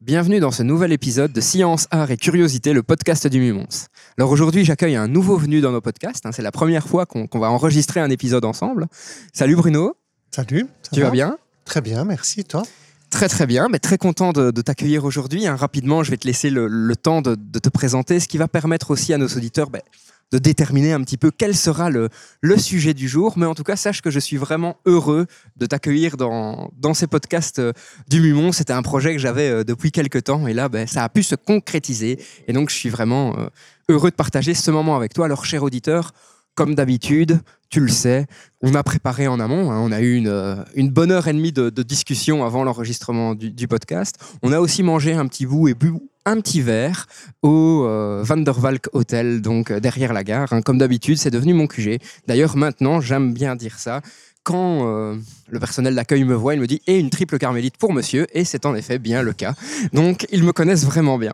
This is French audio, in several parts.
bienvenue dans ce nouvel épisode de Science, Art et Curiosité, le podcast du Mumons. Alors aujourd'hui, j'accueille un nouveau venu dans nos podcasts. hein. C'est la première fois qu'on va enregistrer un épisode ensemble. Salut Bruno, Salut. ça tu va vas bien? Très bien, merci. Toi? Très très bien, mais très content de, de t'accueillir aujourd'hui. hein. Rapidement, je vais te laisser le, le temps de, de te présenter, ce qui va permettre aussi à nos auditeurs ben, de déterminer un petit peu quel sera le, sujet du jour. Mais en tout cas, sache que je suis vraiment heureux de t'accueillir dans, ces podcasts euh, du Mumon. C'était un projet que j'avais euh, depuis quelques temps et là, ben, ça a pu se concrétiser. Et donc, je suis vraiment euh, heureux de partager ce moment avec toi. Alors, cher auditeur, comme d'habitude, tu le sais, on a préparé en amont. hein. on a eu une, bonne heure et demie de, discussion avant l'enregistrement du podcast. On a aussi mangé un petit bout et bu un petit verre au euh, Van der Valk Hotel, donc euh, derrière la gare. hein. Comme d'habitude, c'est devenu mon QG. D'ailleurs, maintenant, j'aime bien dire ça. Quand euh, le personnel d'accueil me voit, il me dit Et une triple carmélite pour monsieur Et c'est en effet bien le cas. Donc, ils me connaissent vraiment bien.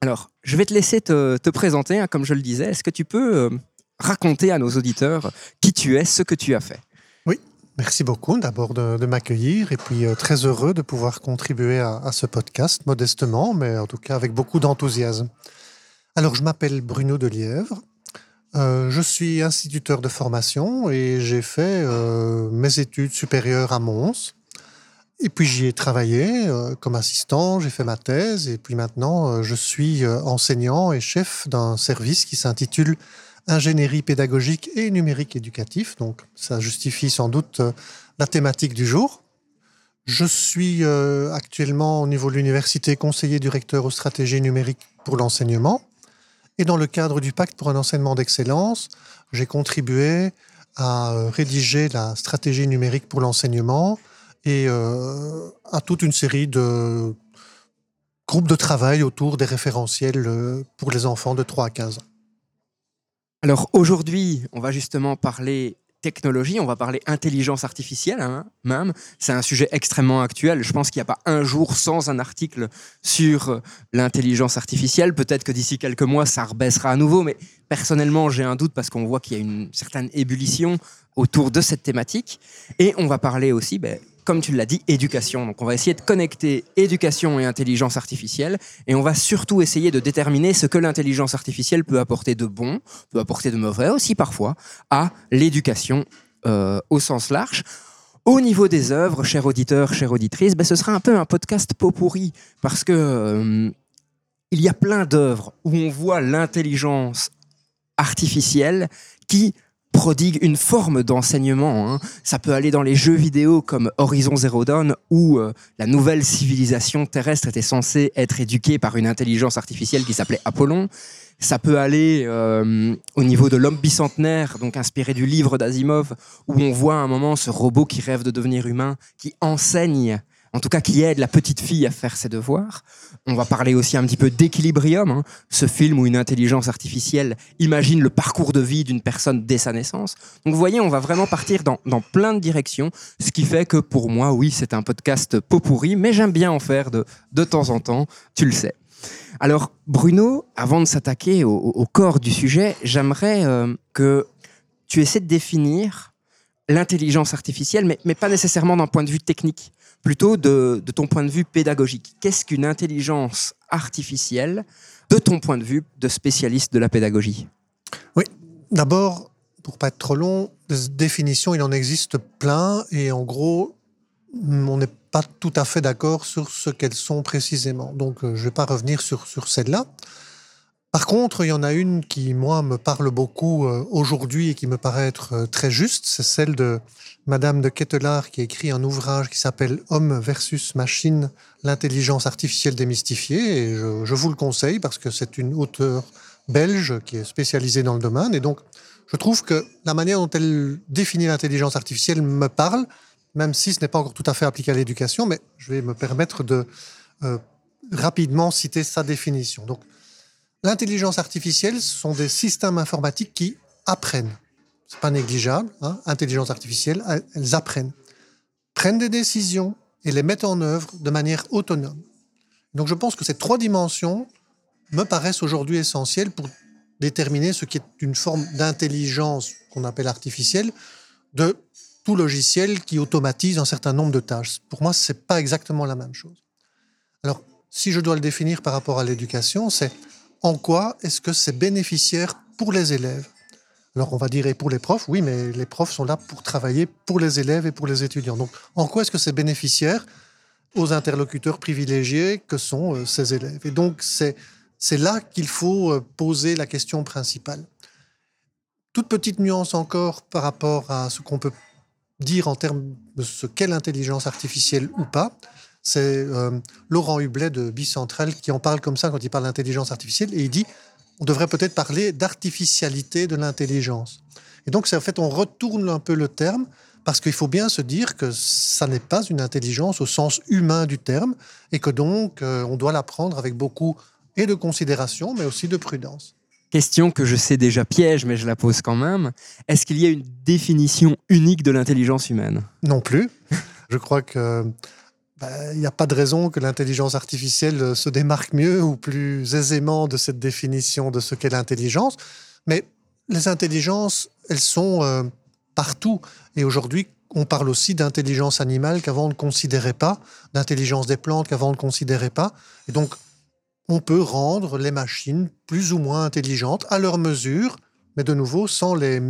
Alors, je vais te laisser te, te présenter, hein, comme je le disais. Est-ce que tu peux raconter à nos auditeurs qui tu es, ce que tu as fait? Merci beaucoup d'abord de, m'accueillir et puis euh, très heureux de pouvoir contribuer à, ce podcast modestement, mais en tout cas avec beaucoup d'enthousiasme. Alors, je m'appelle Bruno Delièvre. Euh, je suis instituteur de formation et j'ai fait euh, mes études supérieures à Mons. Et puis j'y ai travaillé comme assistant, j'ai fait ma thèse et puis maintenant je suis enseignant et chef d'un service qui s'intitule ingénierie pédagogique et numérique éducatif. Donc, ça justifie sans doute euh, la thématique du jour. Je suis euh, actuellement au niveau de l'université conseiller du recteur aux stratégies numériques pour l'enseignement. Et dans le cadre du pacte pour un enseignement d'excellence, j'ai contribué à euh, rédiger la stratégie numérique pour l'enseignement et à toute une série de groupes de travail autour des référentiels pour les enfants de 3 à 15 ans. Alors aujourd'hui, on va justement parler technologie, on va parler intelligence artificielle hein, même. C'est un sujet extrêmement actuel. Je pense qu'il n'y a pas un jour sans un article sur l'intelligence artificielle. Peut-être que d'ici quelques mois, ça rebaissera à nouveau, mais personnellement, j'ai un doute parce qu'on voit qu'il y a une certaine ébullition autour de cette thématique. Et on va parler aussi, ben, comme tu l'as dit, éducation. Donc on va essayer de connecter éducation et intelligence artificielle et on va surtout essayer de déterminer ce que l'intelligence artificielle peut apporter de bon, peut apporter de mauvais aussi parfois, à l'éducation euh, au sens large. Au niveau des œuvres, chers auditeurs, chères auditrices, ben, ce sera un peu un podcast pot pourri parce que euh, il y a plein d'œuvres où on voit l'intelligence artificielle qui prodigue une forme d'enseignement. hein. Ça peut aller dans les jeux vidéo comme Horizon Zero Dawn, où euh, la nouvelle civilisation terrestre était censée être éduquée par une intelligence artificielle qui s'appelait Apollon. Ça peut aller euh, au niveau de l'homme bicentenaire, donc inspiré du livre d'Asimov, où on voit à un moment ce robot qui rêve de devenir humain, qui enseigne, en tout cas qui aide la petite fille à faire ses devoirs. On va parler aussi un petit peu d'Equilibrium, hein, ce film où une intelligence artificielle imagine le parcours de vie d'une personne dès sa naissance. Donc vous voyez, on va vraiment partir dans, plein de directions, ce qui fait que pour moi, oui, c'est un podcast pot pourri, mais j'aime bien en faire de, de temps en temps, tu le sais. Alors Bruno, avant de s'attaquer au, au corps du sujet, j'aimerais euh, que tu essaies de définir l'intelligence artificielle, mais, mais pas nécessairement d'un point de vue technique, plutôt de, de ton point de vue pédagogique. Qu'est-ce qu'une intelligence artificielle de ton point de vue de spécialiste de la pédagogie? D'abord, pour pas être trop long, des définitions, il en existe plein et en gros, on n'est pas tout à fait d'accord sur ce qu'elles sont précisément. Donc, euh, je ne vais pas revenir sur, sur celle-là. Par contre, il y en a une qui, moi, me parle beaucoup euh, aujourd'hui et qui me paraît être euh, très juste. C'est celle de Madame de Kettelard qui a écrit un ouvrage qui s'appelle Homme versus machine, l'intelligence artificielle démystifiée. Et je, je vous le conseille parce que c'est une auteure belge qui est spécialisée dans le domaine. Et donc, je trouve que la manière dont elle définit l'intelligence artificielle me parle, même si ce n'est pas encore tout à fait appliqué à l'éducation, mais je vais me permettre de euh, rapidement citer sa définition. Donc, l'intelligence artificielle, ce sont des systèmes informatiques qui apprennent. C'est pas négligeable. Hein. Intelligence artificielle, elles apprennent, prennent des décisions et les mettent en œuvre de manière autonome. Donc je pense que ces trois dimensions me paraissent aujourd'hui essentielles pour déterminer ce qui est une forme d'intelligence qu'on appelle artificielle de tout logiciel qui automatise un certain nombre de tâches. Pour moi, ce n'est pas exactement la même chose. Alors, si je dois le définir par rapport à l'éducation, c'est en quoi est-ce que c'est bénéficiaire pour les élèves? Alors, on va dire et pour les profs, oui, mais les profs sont là pour travailler pour les élèves et pour les étudiants. Donc, en quoi est-ce que c'est bénéficiaire aux interlocuteurs privilégiés que sont euh, ces élèves? Et donc, c'est, là qu'il faut euh, poser la question principale. Toute petite nuance encore par rapport à ce qu'on peut dire en termes de ce qu'est l'intelligence artificielle ou pas. C'est euh, Laurent Hublet de Bicentral qui en parle comme ça quand il parle d'intelligence artificielle et il dit on devrait peut-être parler d'artificialité de l'intelligence. Et donc, c'est en fait, on retourne un peu le terme parce qu'il faut bien se dire que ça n'est pas une intelligence au sens humain du terme et que donc euh, on doit la prendre avec beaucoup et de considération, mais aussi de prudence. Question que je sais déjà piège, mais je la pose quand même. Est-ce qu'il y a une définition unique de l'intelligence humaine? Non plus. je crois que il n'y a pas de raison que l'intelligence artificielle se démarque mieux ou plus aisément de cette définition de ce qu'est l'intelligence. Mais les intelligences, elles sont euh, partout. Et aujourd'hui, on parle aussi d'intelligence animale qu'avant on ne considérait pas, d'intelligence des plantes qu'avant on ne considérait pas. Et donc, on peut rendre les machines plus ou moins intelligentes à leur mesure, mais de nouveau sans les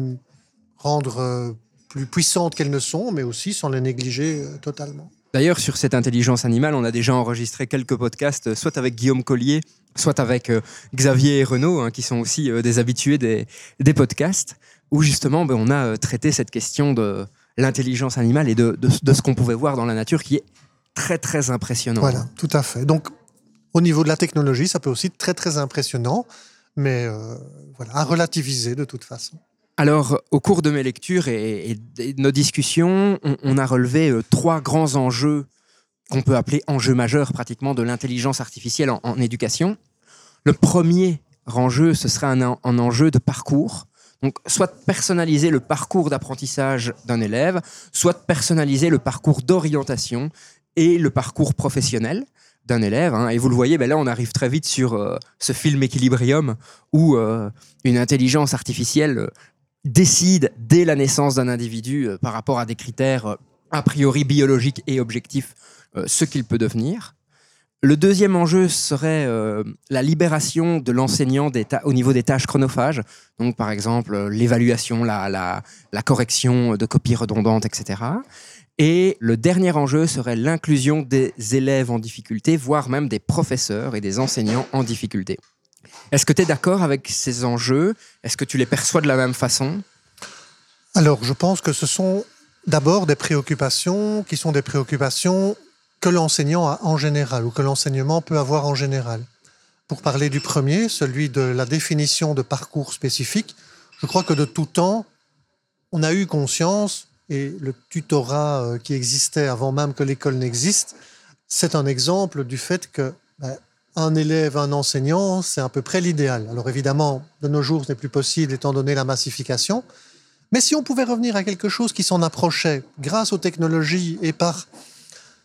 rendre euh, plus puissantes qu'elles ne sont, mais aussi sans les négliger euh, totalement. D'ailleurs, sur cette intelligence animale, on a déjà enregistré quelques podcasts, euh, soit avec Guillaume Collier, soit avec Xavier et Renaud, hein, qui sont aussi des habitués des, podcasts, où justement ben, on a traité cette question de l'intelligence animale et de, ce qu'on pouvait voir dans la nature, qui est très très impressionnant. Voilà, tout à fait. Donc au niveau de la technologie, ça peut aussi être très très impressionnant, mais euh, voilà, à relativiser de toute façon. Alors, au cours de mes lectures et, de nos discussions, on, a relevé euh, trois grands enjeux qu'on peut appeler enjeux majeurs pratiquement de l'intelligence artificielle en, éducation. Le premier enjeu, ce serait un, enjeu de parcours. Donc, soit personnaliser le parcours d'apprentissage d'un élève, soit personnaliser le parcours d'orientation et le parcours professionnel d'un élève. Hein. Et vous le voyez, ben là, on arrive très vite sur euh, ce film Equilibrium où euh, une intelligence artificielle décide dès la naissance d'un individu par rapport à des critères a priori biologiques et objectifs ce qu'il peut devenir. Le deuxième enjeu serait la libération de l'enseignant au niveau des tâches chronophages, donc par exemple l'évaluation, la, la, correction de copies redondantes, etc. Et le dernier enjeu serait l'inclusion des élèves en difficulté, voire même des professeurs et des enseignants en difficulté. Est-ce que tu es d'accord avec ces enjeux? Est-ce que tu les perçois de la même façon? Alors, je pense que ce sont d'abord des préoccupations qui sont des préoccupations que l'enseignant a en général ou que l'enseignement peut avoir en général. Pour parler du premier, celui de la définition de parcours spécifique, je crois que de tout temps, on a eu conscience et le tutorat euh, qui existait avant même que l'école n'existe, c'est un exemple du fait que ben, un élève, un enseignant, c'est à peu près l'idéal. Alors évidemment, de nos jours, ce n'est plus possible étant donné la massification. Mais si on pouvait revenir à quelque chose qui s'en approchait grâce aux technologies et par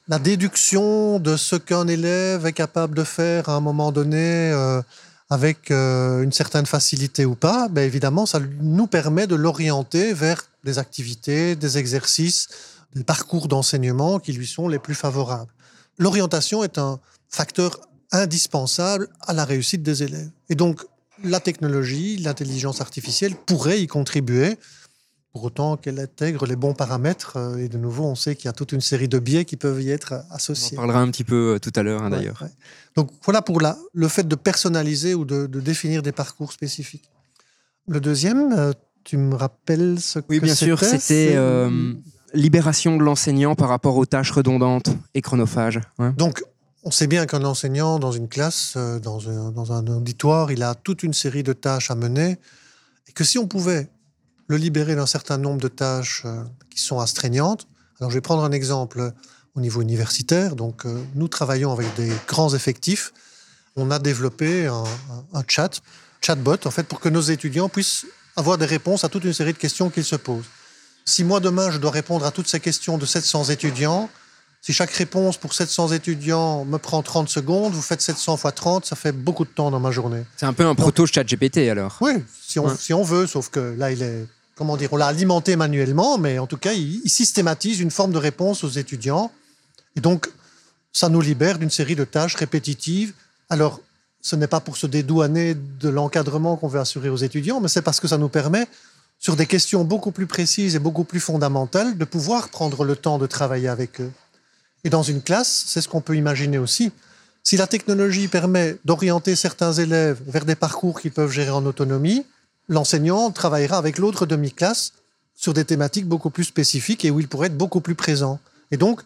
la déduction de ce qu'un élève est capable de faire à un moment donné euh, avec euh, une certaine facilité ou pas, ben évidemment, ça nous permet de l'orienter vers des activités, des exercices, des parcours d'enseignement qui lui sont les plus favorables. L'orientation est un facteur indispensable à la réussite des élèves. Et donc, la technologie, l'intelligence artificielle pourrait y contribuer, pour autant qu'elle intègre les bons paramètres. Euh, et de nouveau, on sait qu'il y a toute une série de biais qui peuvent y être associés. On en parlera un petit peu euh, tout à l'heure, hein, d'ailleurs. Donc voilà pour la, le fait de personnaliser ou de, de définir des parcours spécifiques. Le deuxième, euh, tu me rappelles ce oui, que bien sûr, c'était euh, libération de l'enseignant par rapport aux tâches redondantes et chronophages. Donc, on sait bien qu'un enseignant dans une classe, euh, dans un, auditoire, il a toute une série de tâches à mener, et que si on pouvait le libérer d'un certain nombre de tâches euh, qui sont astreignantes, alors je vais prendre un exemple au niveau universitaire, donc nous travaillons avec des grands effectifs, on a développé un, un chat, chatbot, en fait, pour que nos étudiants puissent avoir des réponses à toute une série de questions qu'ils se posent. Si moi, demain, je dois répondre à toutes ces questions de 700 étudiants, si chaque réponse pour 700 étudiants me prend 30 secondes, vous faites 700 fois 30, ça fait beaucoup de temps dans ma journée. C'est un peu un proto chat GPT alors. Oui, si on, Ouais. si on veut, sauf que là, il est, comment dire, on l'a alimenté manuellement, mais en tout cas, il, il systématise une forme de réponse aux étudiants. Et donc, ça nous libère d'une série de tâches répétitives. Alors, ce n'est pas pour se dédouaner de l'encadrement qu'on veut assurer aux étudiants, mais c'est parce que ça nous permet, sur des questions beaucoup plus précises et beaucoup plus fondamentales, de pouvoir prendre le temps de travailler avec eux. Et dans une classe, c'est ce qu'on peut imaginer aussi. Si la technologie permet d'orienter certains élèves vers des parcours qu'ils peuvent gérer en autonomie, l'enseignant travaillera avec l'autre demi-classe sur des thématiques beaucoup plus spécifiques et où il pourrait être beaucoup plus présent. Et donc,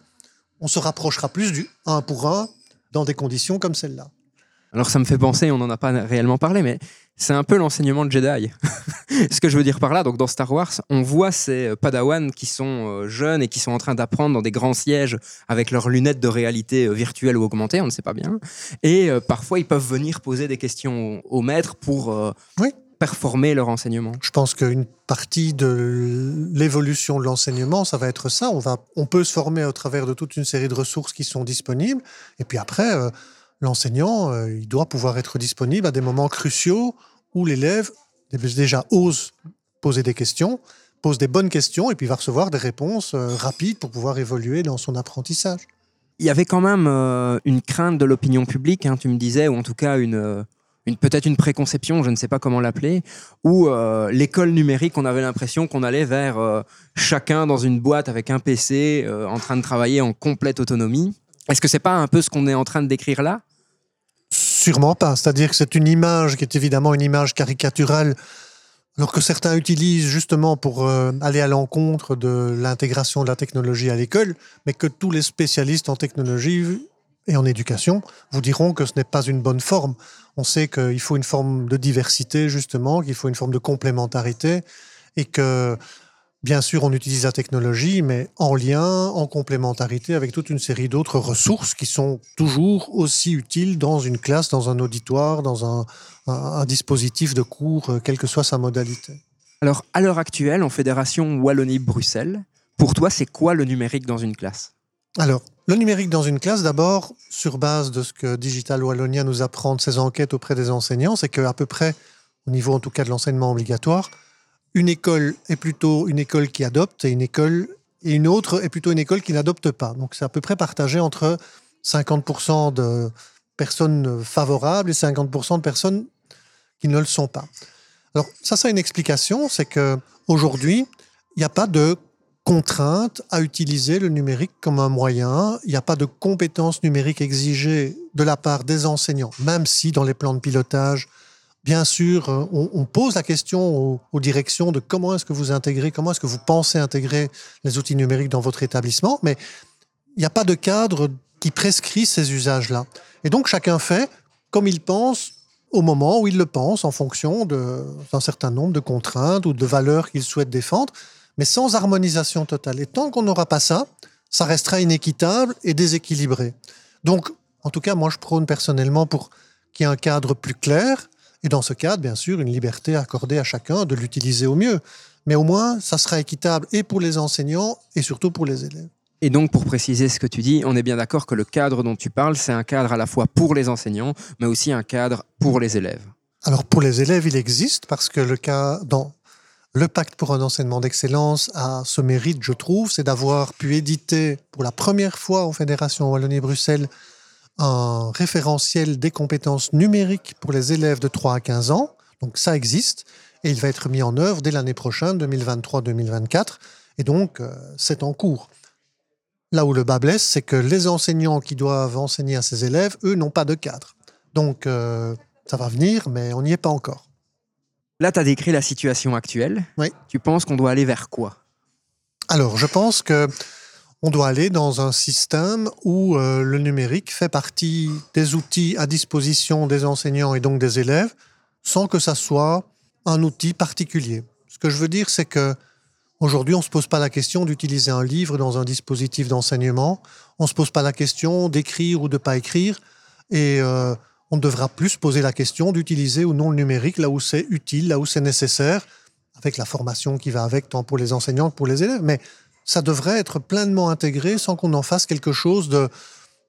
on se rapprochera plus du un pour un dans des conditions comme celle-là. Alors ça me fait penser, on n'en a pas réellement parlé, mais c'est un peu l'enseignement de Jedi. Ce que je veux dire par là, donc dans Star Wars, on voit ces euh, Padawan qui sont euh, jeunes et qui sont en train d'apprendre dans des grands sièges avec leurs lunettes de réalité euh, virtuelle ou augmentée, on ne sait pas bien. Et parfois, ils peuvent venir poser des questions au, au maître pour euh, Oui. performer leur enseignement. Je pense qu'une partie de l'évolution de l'enseignement, ça va être ça. On, va, on peut se former au travers de toute une série de ressources qui sont disponibles. Et puis après, euh, l'enseignant, euh, il doit pouvoir être disponible à des moments cruciaux où l'élève déjà ose poser des questions, pose des bonnes questions et puis va recevoir des réponses euh, rapides pour pouvoir évoluer dans son apprentissage. Il y avait quand même euh, une crainte de l'opinion publique, hein, tu me disais, ou en tout cas une, peut-être une préconception, je ne sais pas comment l'appeler, où l'école numérique, on avait l'impression qu'on allait vers chacun dans une boîte avec un PC, en train de travailler en complète autonomie. Est-ce que c'est pas un peu ce qu'on est en train de décrire là? Sûrement pas. C'est-à-dire que c'est une image qui est évidemment une image caricaturale, alors que certains utilisent justement pour euh, aller à l'encontre de l'intégration de la technologie à l'école, mais que tous les spécialistes en technologie et en éducation vous diront que ce n'est pas une bonne forme. On sait qu'il faut une forme de diversité, justement, qu'il faut une forme de complémentarité, et que Bien sûr, on utilise la technologie, mais en lien, en complémentarité avec toute une série d'autres ressources qui sont toujours aussi utiles dans une classe, dans un auditoire, dans un, un- un dispositif de cours, euh, quelle que soit sa modalité. Alors, à l'heure actuelle, en Fédération Wallonie-Bruxelles, pour toi, c'est quoi le numérique dans une classe? Alors, le numérique dans une classe, d'abord, sur base de ce que Digital Wallonia nous apprend de ses enquêtes auprès des enseignants, c'est qu'à peu près, au niveau en tout cas de l'enseignement obligatoire, une école est plutôt une école qui adopte et une école et une autre est plutôt une école qui n'adopte pas. Donc c'est à peu près partagé entre 50% de personnes favorables et 50% de personnes qui ne le sont pas. Alors ça, ça a une explication, c'est que aujourd'hui, il n'y a pas de contrainte à utiliser le numérique comme un moyen. Il n'y a pas de compétences numériques exigées de la part des enseignants, même si dans les plans de pilotage, bien sûr, euh, on, pose la question aux, aux directions de comment est-ce que vous intégrez, comment est-ce que vous pensez intégrer les outils numériques dans votre établissement, mais il n'y a pas de cadre qui prescrit ces usages-là. Et donc chacun fait comme il pense au moment où il le pense, en fonction d'un certain nombre de contraintes ou de valeurs qu'il souhaite défendre, mais sans harmonisation totale. Et tant qu'on n'aura pas ça, ça restera inéquitable et déséquilibré. Donc, en tout cas, moi, je prône personnellement pour qu'il y ait un cadre plus clair, et dans ce cadre, bien sûr, une liberté accordée à chacun de l'utiliser au mieux. Mais au moins, ça sera équitable et pour les enseignants et surtout pour les élèves. Et donc, pour préciser ce que tu dis, on est bien d'accord que le cadre dont tu parles, c'est un cadre à la fois pour les enseignants, mais aussi un cadre pour les élèves. Alors pour les élèves, il existe parce que le cas dans le pacte pour un enseignement d'excellence a ce mérite, je trouve, c'est d'avoir pu éditer pour la première fois en Fédération Wallonie-Bruxelles un référentiel des compétences numériques pour les élèves de 3 à 15 ans. Donc ça existe et il va être mis en œuvre dès l'année prochaine, 2023-2024. Et donc euh, c'est en cours. Là où le bas blesse, c'est que les enseignants qui doivent enseigner à ces élèves, eux, n'ont pas de cadre. Donc euh, ça va venir, mais on n'y est pas encore. Là, tu as décrit la situation actuelle. Oui. Tu penses qu'on doit aller vers quoi? Alors, je pense que on doit aller dans un système où euh, le numérique fait partie des outils à disposition des enseignants et donc des élèves, sans que ça soit un outil particulier. Ce que je veux dire, c'est que aujourd'hui, on ne se pose pas la question d'utiliser un livre dans un dispositif d'enseignement. On ne se pose pas la question d'écrire ou de pas écrire. Et euh, on devra plus poser la question d'utiliser ou non le numérique là où c'est utile, là où c'est nécessaire, avec la formation qui va avec, tant pour les enseignants que pour les élèves. Mais ça devrait être pleinement intégré sans qu'on en fasse quelque chose de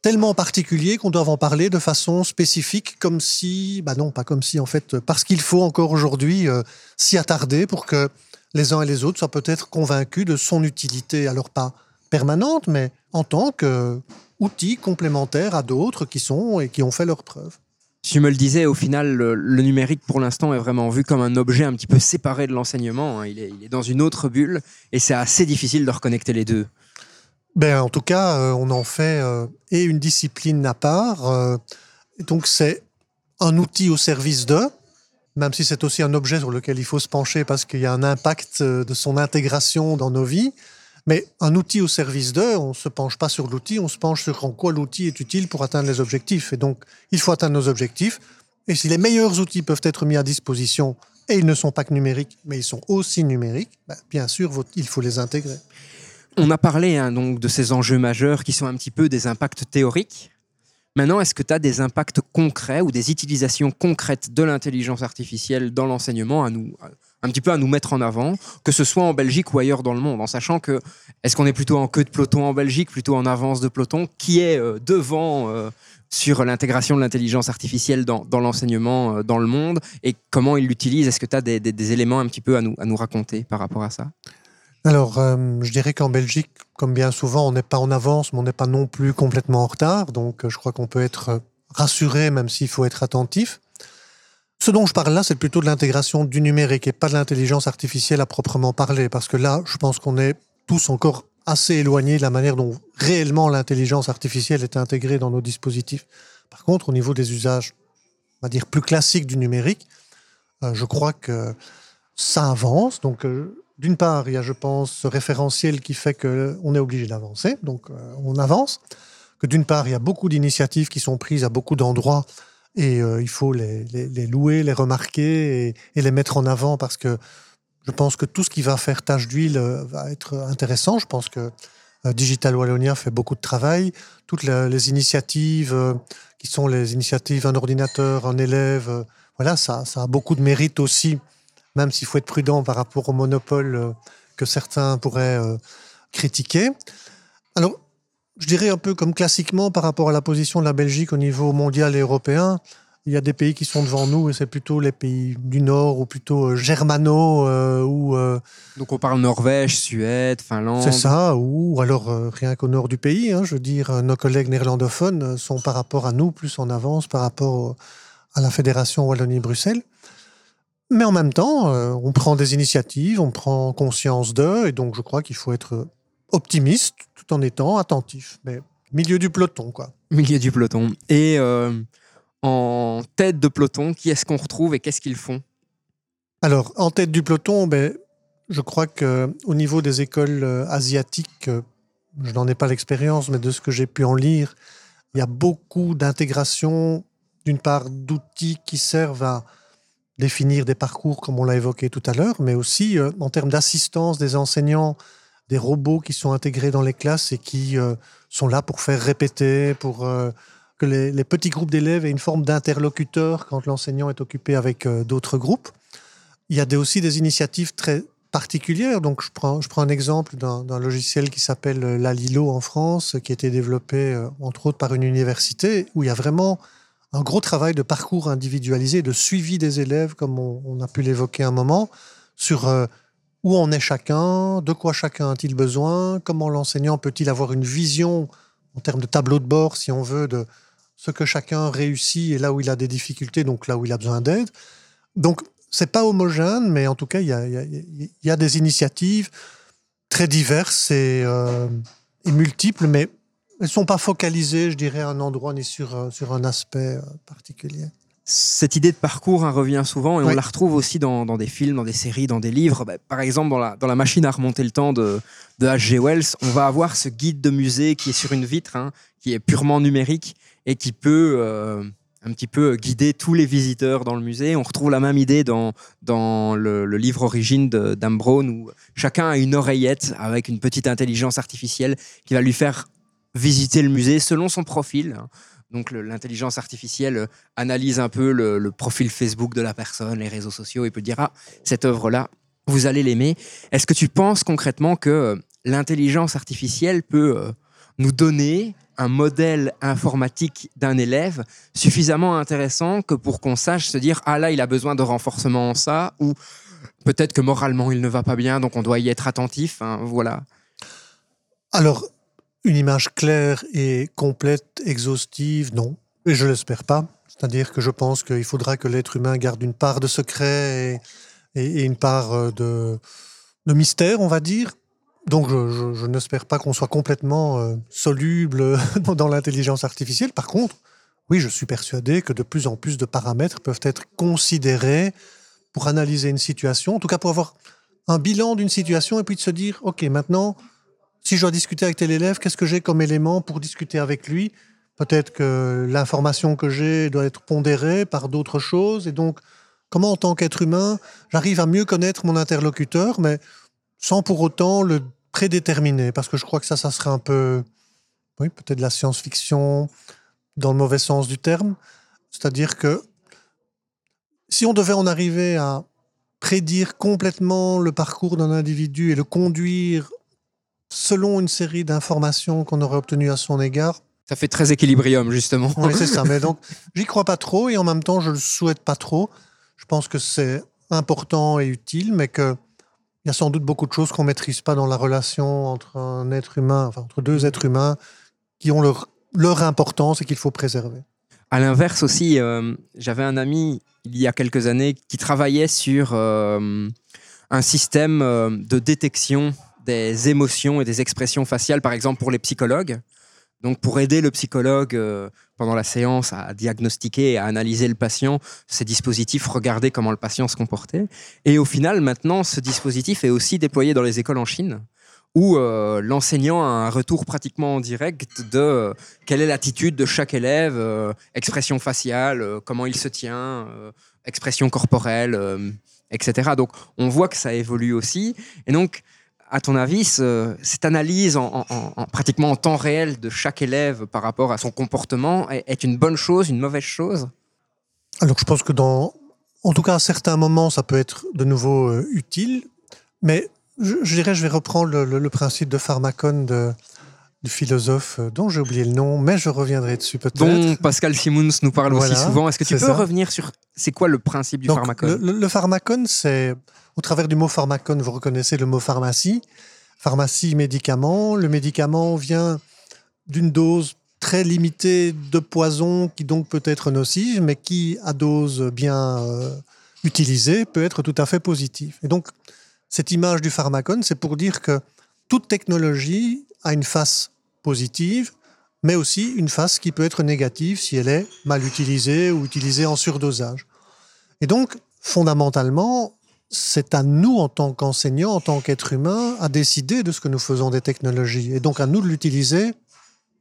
tellement particulier qu'on doit en parler de façon spécifique, comme si, bah non, pas comme si en fait, parce qu'il faut encore aujourd'hui euh, s'y attarder pour que les uns et les autres soient peut-être convaincus de son utilité, alors pas permanente, mais en tant qu'outil complémentaire à d'autres qui sont et qui ont fait leurs preuves. Tu me le disais, au final, le, numérique pour l'instant est vraiment vu comme un objet un petit peu séparé de l'enseignement. Hein. Il, est, dans une autre bulle et c'est assez difficile de reconnecter les deux. Ben, en tout cas, euh, on en fait euh, et une discipline à part. Euh, donc c'est un outil au service de, même si c'est aussi un objet sur lequel il faut se pencher parce qu'il y a un impact de son intégration dans nos vies. Mais un outil au service d'eux, on ne se penche pas sur l'outil, on se penche sur en quoi l'outil est utile pour atteindre les objectifs. Et donc, il faut atteindre nos objectifs. Et si les meilleurs outils peuvent être mis à disposition, et ils ne sont pas que numériques, mais ils sont aussi numériques, ben, bien sûr, il faut les intégrer. On a parlé hein, donc de ces enjeux majeurs qui sont un petit peu des impacts théoriques. Maintenant, est-ce que tu as des impacts concrets ou des utilisations concrètes de l'intelligence artificielle dans l'enseignement à nous, un petit peu à nous mettre en avant, que ce soit en Belgique ou ailleurs dans le monde, en sachant que est-ce qu'on est plutôt en queue de peloton en Belgique, plutôt en avance de peloton, qui est euh, devant euh, sur l'intégration de l'intelligence artificielle dans, l'enseignement euh, dans le monde et comment il l'utilise? Est-ce que tu as des, éléments un petit peu à nous, à nous raconter par rapport à ça? Alors, je dirais qu'en Belgique, comme bien souvent, on n'est pas en avance, mais on n'est pas non plus complètement en retard. Donc, je crois qu'on peut être rassuré, même s'il faut être attentif. Ce dont je parle là, c'est plutôt de l'intégration du numérique et pas de l'intelligence artificielle à proprement parler, parce que là, je pense qu'on est tous encore assez éloignés de la manière dont réellement l'intelligence artificielle est intégrée dans nos dispositifs. Par contre, au niveau des usages, on va dire plus classiques du numérique, euh, je crois que ça avance. Donc, euh, d'une part, il y a, je pense, ce référentiel qui fait qu'on est obligé d'avancer, donc euh, on avance. Que d'une part, il y a beaucoup d'initiatives qui sont prises à beaucoup d'endroits et euh, il faut les, louer, les remarquer et, les mettre en avant parce que je pense que tout ce qui va faire tâche d'huile euh, va être intéressant. Je pense que euh, Digital Wallonia fait beaucoup de travail. Toutes les, initiatives qui sont les initiatives un ordinateur, un élève, voilà, ça a beaucoup de mérite aussi, même s'il faut être prudent par rapport au monopole que certains pourraient critiquer. Alors, je dirais un peu comme classiquement par rapport à la position de la Belgique au niveau mondial et européen. Il y a des pays qui sont devant nous et c'est plutôt les pays du Nord ou plutôt euh, germano euh, ou. Euh, Donc on parle Norvège, Suède, Finlande. C'est ça, ou alors rien qu'au nord du pays. Hein, je veux dire, nos collègues néerlandophones sont par rapport à nous plus en avance par rapport à la Fédération Wallonie-Bruxelles. Mais en même temps, on prend des initiatives, on prend conscience d'eux et donc je crois qu'il faut être optimiste tout en étant attentif. Mais milieu du peloton, quoi. Milieu du peloton. Et euh, en tête de peloton, qui est-ce qu'on retrouve et qu'est-ce qu'ils font? Alors, en tête du peloton, ben, je crois qu'au niveau des écoles euh, asiatiques, euh, je n'en ai pas l'expérience, mais de ce que j'ai pu en lire, il y a beaucoup d'intégration, d'une part, d'outils qui servent à définir des parcours, comme on l'a évoqué tout à l'heure, mais aussi en termes d'assistance des enseignants des robots qui sont intégrés dans les classes et qui euh, sont là pour faire répéter, pour euh, que les, petits groupes d'élèves aient une forme d'interlocuteur quand l'enseignant est occupé avec euh, d'autres groupes. Il y a aussi des initiatives très particulières. Donc, je prends, je prends un exemple d'un logiciel qui s'appelle Lalilo en France, qui a été développé entre autres par une université, où il y a vraiment un gros travail de parcours individualisé, de suivi des élèves, comme on, on a pu l'évoquer un moment, sur où en est chacun, de quoi chacun a-t-il besoin, comment l'enseignant peut-il avoir une vision en termes de tableau de bord, si on veut, de ce que chacun réussit et là où il a des difficultés, donc là où il a besoin d'aide? Donc, c'est pas homogène, mais en tout cas, il y a, des initiatives très diverses et, euh, multiples, mais elles ne sont pas focalisées, je dirais, à un endroit ni sur, euh, sur un aspect euh, particulier cette idée de parcours hein, revient souvent et on la retrouve aussi dans, des films, dans des séries, dans des livres. Bah, par exemple, dans la, dans la, machine à remonter le temps de, de H.G. Wells, on va avoir ce guide de musée qui est sur une vitre, hein, qui est purement numérique et qui peut euh, un petit peu guider tous les visiteurs dans le musée. On retrouve la même idée dans, dans le, livre Origine d'Am Brown où chacun a une oreillette avec une petite intelligence artificielle qui va lui faire visiter le musée selon son profil. Donc l'intelligence artificielle euh, analyse un peu le, profil Facebook de la personne, les réseaux sociaux, et peut dire ah cette œuvre-là, vous allez l'aimer. Est-ce que tu penses concrètement que euh, l'intelligence artificielle peut euh, nous donner un modèle informatique d'un élève suffisamment intéressant que pour qu'on sache se dire ah là il a besoin de renforcement en ça ou peut-être que moralement il ne va pas bien donc on doit y être attentif. Hein, voilà. Alors une image claire et complète, exhaustive, non. Et je l'espère pas. C'est-à-dire que je pense qu'il faudra que l'être humain garde une part de secret et, une part euh, de, mystère, on va dire. Donc je, n'espère pas qu'on soit complètement euh, soluble dans l'intelligence artificielle. Par contre, oui, je suis persuadé que de plus en plus de paramètres peuvent être considérés pour analyser une situation, en tout cas pour avoir un bilan d'une situation et puis de se dire, OK, maintenant, si je dois discuter avec tel élève, qu'est-ce que j'ai comme élément pour discuter avec lui? Peut-être que l'information que j'ai doit être pondérée par d'autres choses. Et donc, comment en tant qu'être humain, j'arrive à mieux connaître mon interlocuteur, mais sans pour autant le prédéterminer? Parce que je crois que ça, ça serait un peu, oui, peut-être la science-fiction dans le mauvais sens du terme. C'est-à-dire que si on devait en arriver à prédire complètement le parcours d'un individu et le conduire selon une série d'informations qu'on aurait obtenues à son égard. Ça fait très équilibrium, justement. Oui, c'est ça. Mais donc, j'y crois pas trop et en même temps, je le souhaite pas trop. Je pense que c'est important et utile, mais qu'il y a sans doute beaucoup de choses qu'on maîtrise pas dans la relation entre un être humain, enfin, entre deux êtres humains qui ont leur, leur importance et qu'il faut préserver. À l'inverse aussi, euh, j'avais un ami il y a quelques années qui travaillait sur euh, un système euh, de détection des émotions et des expressions faciales, par exemple pour les psychologues. Donc pour aider le psychologue euh, pendant la séance à diagnostiquer et à analyser le patient, ces dispositifs regardaient comment le patient se comportait. Et au final, maintenant, ce dispositif est aussi déployé dans les écoles en Chine, où euh, l'enseignant a un retour pratiquement en direct de euh, quelle est l'attitude de chaque élève, expression faciale, comment il se tient, expression corporelle, etc. Donc on voit que ça évolue aussi. Et donc à ton avis, cette analyse en, pratiquement en temps réel de chaque élève par rapport à son comportement est, une bonne chose, une mauvaise chose? Alors, je pense que dans, en tout cas, à certains moments, ça peut être de nouveau euh, utile, mais je, dirais, je vais reprendre le, principe de pharmacone de, du philosophe euh, dont j'ai oublié le nom, mais je reviendrai dessus peut-être. Dont Pascal Simons nous parle aussi souvent. Est-ce que tu peux revenir sur c'est quoi le principe du pharmacone le, le, pharmacone, c'est au travers du mot pharmacone, vous reconnaissez le mot pharmacie. Pharmacie, médicament. Le médicament vient d'une dose très limitée de poison qui donc peut être nocive, mais qui, à dose bien euh, utilisée, peut être tout à fait positive. Et donc, cette image du pharmacone, c'est pour dire que toute technologie a une face positive, mais aussi une face qui peut être négative si elle est mal utilisée ou utilisée en surdosage. Et donc, fondamentalement, c'est à nous, en tant qu'enseignants, en tant qu'êtres humains, à décider de ce que nous faisons des technologies. Et donc à nous de l'utiliser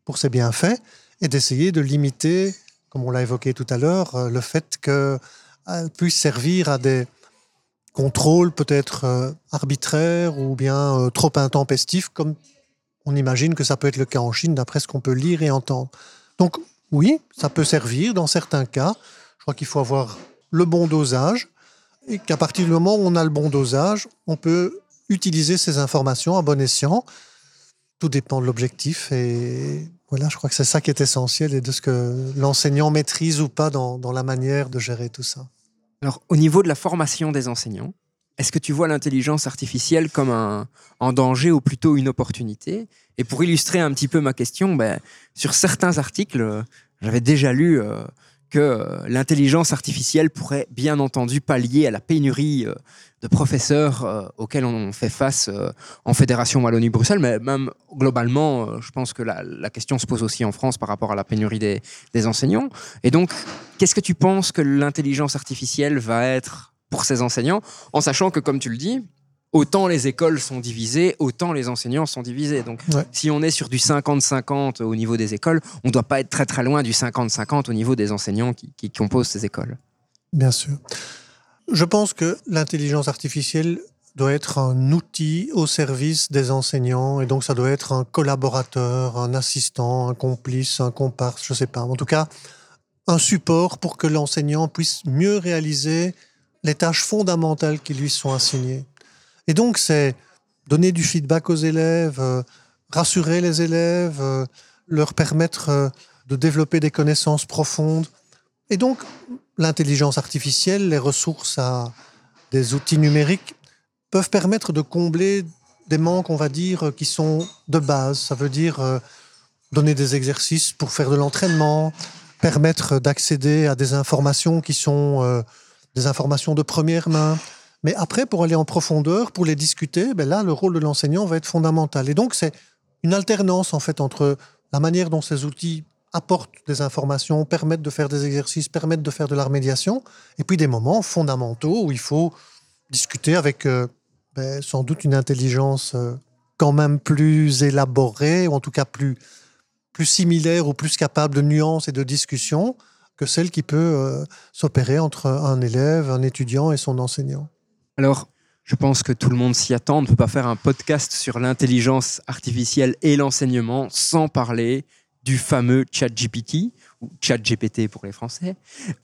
pour ses bienfaits et d'essayer de limiter, comme on l'a évoqué tout à l'heure, euh, le fait qu'elle puisse servir à des contrôles peut-être euh, arbitraires ou bien euh, trop intempestifs, comme on imagine que ça peut être le cas en Chine, d'après ce qu'on peut lire et entendre. Donc oui, ça peut servir dans certains cas. Je crois qu'il faut avoir le bon dosage et qu'à partir du moment où on a le bon dosage, on peut utiliser ces informations à bon escient. Tout dépend de l'objectif et voilà, je crois que c'est ça qui est essentiel et de ce que l'enseignant maîtrise ou pas dans, la manière de gérer tout ça. Alors, au niveau de la formation des enseignants, est-ce que tu vois l'intelligence artificielle comme un, un, danger ou plutôt une opportunité? Et pour illustrer un petit peu ma question, ben, sur certains articles, j'avais déjà lu euh, que euh, l'intelligence artificielle pourrait bien entendu pallier à la pénurie euh, de professeurs euh, auxquels on fait face en Fédération Wallonie-Bruxelles, mais même globalement, je pense que la, question se pose aussi en France par rapport à la pénurie des, des enseignants. Et donc, qu'est-ce que tu penses que l'intelligence artificielle va être pour ces enseignants, en sachant que, comme tu le dis, autant les écoles sont divisées, autant les enseignants sont divisés. Donc, si on est sur du 50-50 au niveau des écoles, on ne doit pas être très très loin du 50-50 au niveau des enseignants qui, composent ces écoles. Bien sûr. Je pense que l'intelligence artificielle doit être un outil au service des enseignants et donc ça doit être un collaborateur, un assistant, un complice, un comparse, je ne sais pas. En tout cas, un support pour que l'enseignant puisse mieux réaliser les tâches fondamentales qui lui sont assignées. Et donc, c'est donner du feedback aux élèves, euh, rassurer les élèves, euh, leur permettre euh, de développer des connaissances profondes. Et donc, l'intelligence artificielle, les ressources à des outils numériques peuvent permettre de combler des manques, on va dire, qui sont de base. Ça veut dire donner des exercices pour faire de l'entraînement, permettre d'accéder à des informations qui sont des informations de première main. Mais après, pour aller en profondeur, pour les discuter, ben là, le rôle de l'enseignant va être fondamental. Et donc, c'est une alternance, en fait, entre la manière dont ces outils apportent des informations, permettent de faire des exercices, permettent de faire de la remédiation, et puis des moments fondamentaux où il faut discuter avec euh, ben, sans doute une intelligence euh, quand même plus élaborée, ou en tout cas plus, plus similaire ou plus capable de nuances et de discussions que celle qui peut euh, s'opérer entre un élève, un étudiant et son enseignant. Alors, je pense que tout le monde s'y attend. On ne peut pas faire un podcast sur l'intelligence artificielle et l'enseignement sans parler du fameux ChatGPT, ou ChatGPT pour les Français.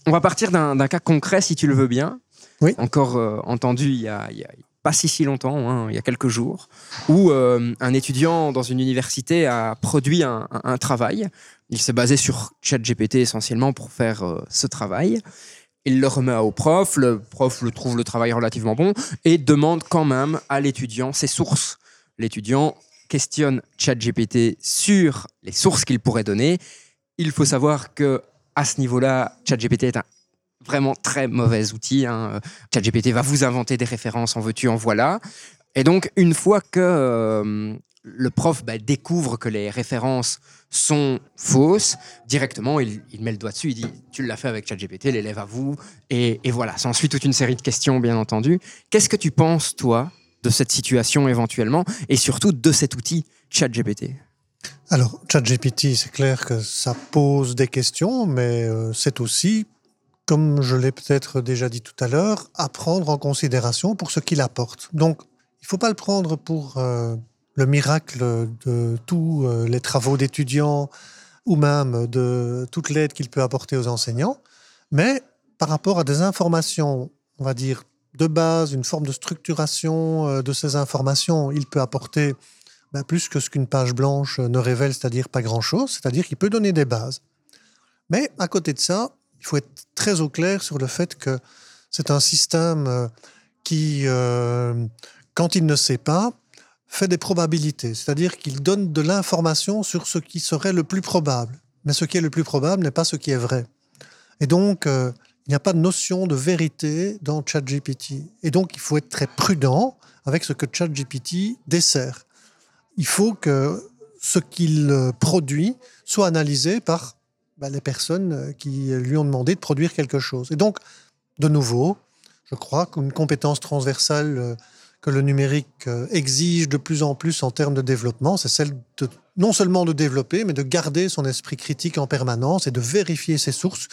On va partir d'un cas concret, si tu le veux bien. Oui. Encore euh, entendu il y, a, pas si si longtemps, hein, il y a quelques jours, où euh, un étudiant dans une université a produit un, travail. Il s'est basé sur ChatGPT essentiellement pour faire euh, ce travail. Il le remet au prof, le prof le trouve le travail relativement bon et demande quand même à l'étudiant ses sources. L'étudiant questionne ChatGPT sur les sources qu'il pourrait donner. Il faut savoir que à ce niveau-là, ChatGPT est un vraiment très mauvais outil. Hein. ChatGPT va vous inventer des références, en veux-tu, en voilà. Et donc, une fois que euh, le prof bah, découvre que les références sont fausses, directement, il, met le doigt dessus, il dit Tu l'as fait avec ChatGPT, l'élève à vous. Et, voilà, s'ensuit toute une série de questions, bien entendu. Qu'est-ce que tu penses, toi, de cette situation éventuellement, et surtout de cet outil ChatGPT alors, ChatGPT, c'est clair que ça pose des questions, mais euh, c'est aussi, comme je l'ai peut-être déjà dit tout à l'heure, à prendre en considération pour ce qu'il apporte. Donc, il ne faut pas le prendre pour euh, le miracle de tous euh, les travaux d'étudiants ou même de toute l'aide qu'il peut apporter aux enseignants, mais par rapport à des informations, on va dire, de base, une forme de structuration euh, de ces informations, il peut apporter ben, plus que ce qu'une page blanche ne révèle, c'est-à-dire pas grand-chose, c'est-à-dire qu'il peut donner des bases. Mais à côté de ça, il faut être très au clair sur le fait que c'est un système euh, qui, quand il ne sait pas, fait des probabilités, c'est-à-dire qu'il donne de l'information sur ce qui serait le plus probable. Mais ce qui est le plus probable n'est pas ce qui est vrai. Et donc, euh, il n'y a pas de notion de vérité dans ChatGPT. Et donc, il faut être très prudent avec ce que ChatGPT dessert. Il faut que ce qu'il euh, produit soit analysé par bah, les personnes euh, qui lui ont demandé de produire quelque chose. Et donc, de nouveau, je crois qu'une compétence transversale que le numérique euh, exige de plus en plus en termes de développement, c'est celle de non seulement de développer, mais de garder son esprit critique en permanence et de vérifier ses sources.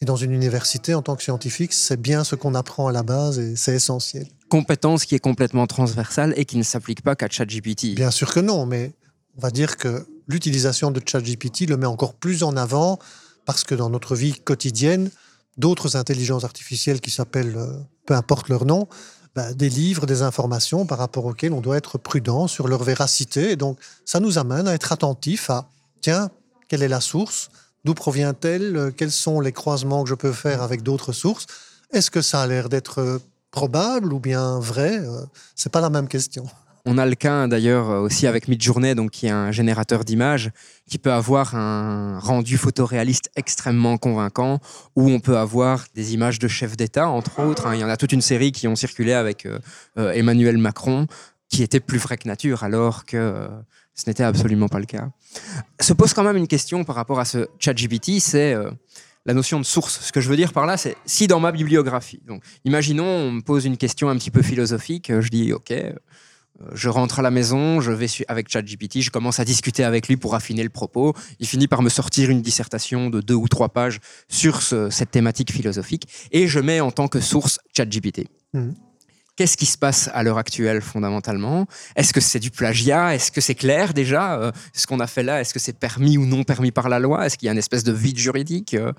Et dans une université, en tant que scientifique, c'est bien ce qu'on apprend à la base et c'est essentiel. Compétence qui est complètement transversale et qui ne s'applique pas qu'à ChatGPT. Bien sûr que non, mais on va dire que l'utilisation de ChatGPT le met encore plus en avant parce que dans notre vie quotidienne, d'autres intelligences artificielles qui s'appellent, euh, peu importe leur nom, bah, des livres, des informations par rapport auxquelles on doit être prudent sur leur véracité. Et donc, ça nous amène à être attentif à, tiens, quelle est la source? D'où provient-elle? Quels sont les croisements que je peux faire avec d'autres sources? Est-ce que ça a l'air d'être probable ou bien vrai? Euh, C'est pas la même question. On a le cas d'ailleurs euh, aussi avec Midjourney, donc qui est un générateur d'images, qui peut avoir un rendu photoréaliste extrêmement convaincant, où on peut avoir des images de chefs d'État, entre autres. Hein. Il y en a toute une série qui ont circulé avec euh, euh, Emmanuel Macron, qui étaient plus vrais que nature, alors que ce n'était absolument pas le cas. Se pose quand même une question par rapport à ce ChatGPT, c'est la notion de source. Ce que je veux dire par là, c'est si dans ma bibliographie, donc imaginons on me pose une question un petit peu philosophique, je dis ok je rentre à la maison, je vais avec ChatGPT, je commence à discuter avec lui pour affiner le propos. Il finit par me sortir une dissertation de deux ou trois pages sur cette thématique philosophique et je mets en tant que source ChatGPT. Mmh. Qu'est-ce qui se passe à l'heure actuelle fondamentalement? Est-ce que c'est du plagiat? Est-ce que c'est clair déjà? Euh, Ce qu'on a fait là, est-ce que c'est permis ou non permis par la loi? Est-ce qu'il y a une espèce de vide juridique? Euh?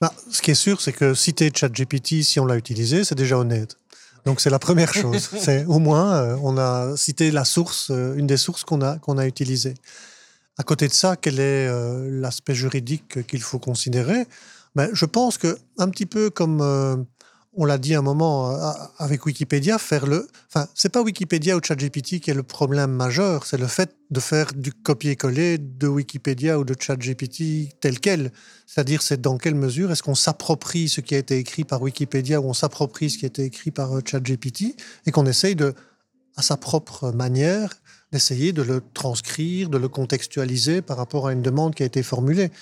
bah, Ce qui est sûr, c'est que citer ChatGPT, si on l'a utilisé, c'est déjà honnête. Donc c'est la première chose. c'est au moins, euh, on a cité la source, une des sources qu'on a, qu'on a utilisées. À côté de ça, quel est l'aspect juridique qu'il faut considérer? Ben, Je pense que un petit peu comme on l'a dit un moment euh, avec Wikipédia, faire le. Enfin, c'est pas Wikipédia ou ChatGPT qui est le problème majeur, c'est le fait de faire du copier-coller de Wikipédia ou de ChatGPT tel quel. C'est-à-dire, c'est dans quelle mesure est-ce qu'on s'approprie ce qui a été écrit par Wikipédia ou on s'approprie ce qui a été écrit par euh, ChatGPT et qu'on essaye de, à sa propre manière, d'essayer de le transcrire, de le contextualiser par rapport à une demande qui a été formulée.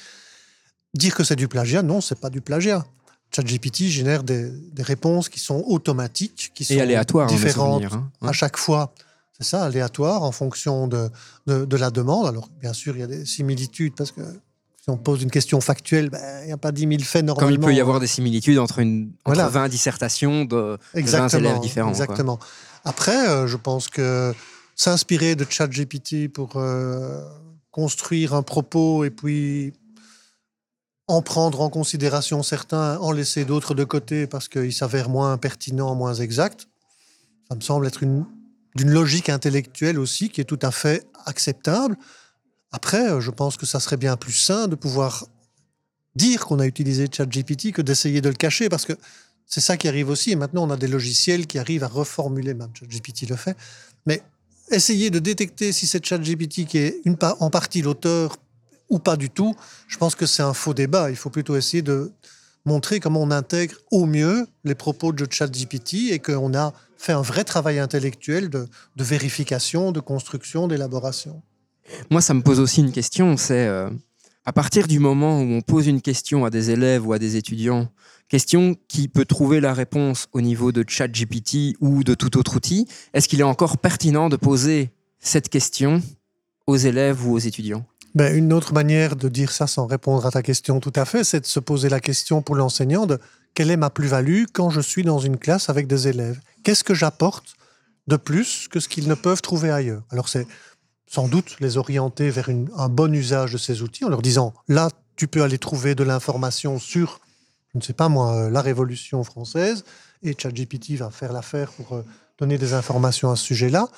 Dire que c'est du plagiat, non, c'est pas du plagiat. ChatGPT génère des, réponses qui sont automatiques, qui sont aléatoires, différentes hein. à chaque fois. C'est ça, aléatoire en fonction de, de, la demande. Alors, bien sûr, il y a des similitudes parce que si on pose une question factuelle, ben, il n'y a pas 10 000 faits normalement. Comme il peut y avoir des similitudes entre, une, entre 20 dissertations de, 20 élèves différents. Exactement. Après, euh, je pense que s'inspirer de ChatGPT pour euh, construire un propos et puis en prendre en considération certains, en laisser d'autres de côté parce qu'ils s'avèrent moins pertinents, moins exacts. Ça me semble être une, d'une logique intellectuelle aussi qui est tout à fait acceptable. Après, euh, je pense que ça serait bien plus sain de pouvoir dire qu'on a utilisé ChatGPT que d'essayer de le cacher parce que c'est ça qui arrive aussi. Et maintenant, on a des logiciels qui arrivent à reformuler, même ChatGPT le fait. Mais essayer de détecter si c'est ChatGPT qui est en partie l'auteur ou pas du tout, je pense que c'est un faux débat. Il faut plutôt essayer de montrer comment on intègre au mieux les propos de ChatGPT et qu'on a fait un vrai travail intellectuel de, vérification, de construction, d'élaboration. Moi, ça me pose aussi une question, c'est euh, à partir du moment où on pose une question à des élèves ou à des étudiants, question qui peut trouver la réponse au niveau de ChatGPT ou de tout autre outil, est-ce qu'il est encore pertinent de poser cette question aux élèves ou aux étudiants? Ben, une autre manière de dire ça sans répondre à ta question tout à fait, c'est de se poser la question pour l'enseignant de quelle est ma plus-value quand je suis dans une classe avec des élèves? Qu'est-ce que j'apporte de plus que ce qu'ils ne peuvent trouver ailleurs? Alors c'est sans doute les orienter vers un bon usage de ces outils en leur disant là, tu peux aller trouver de l'information sur, je ne sais pas moi, euh, la Révolution française, et ChatGPT va faire l'affaire pour euh, donner des informations à ce sujet-là,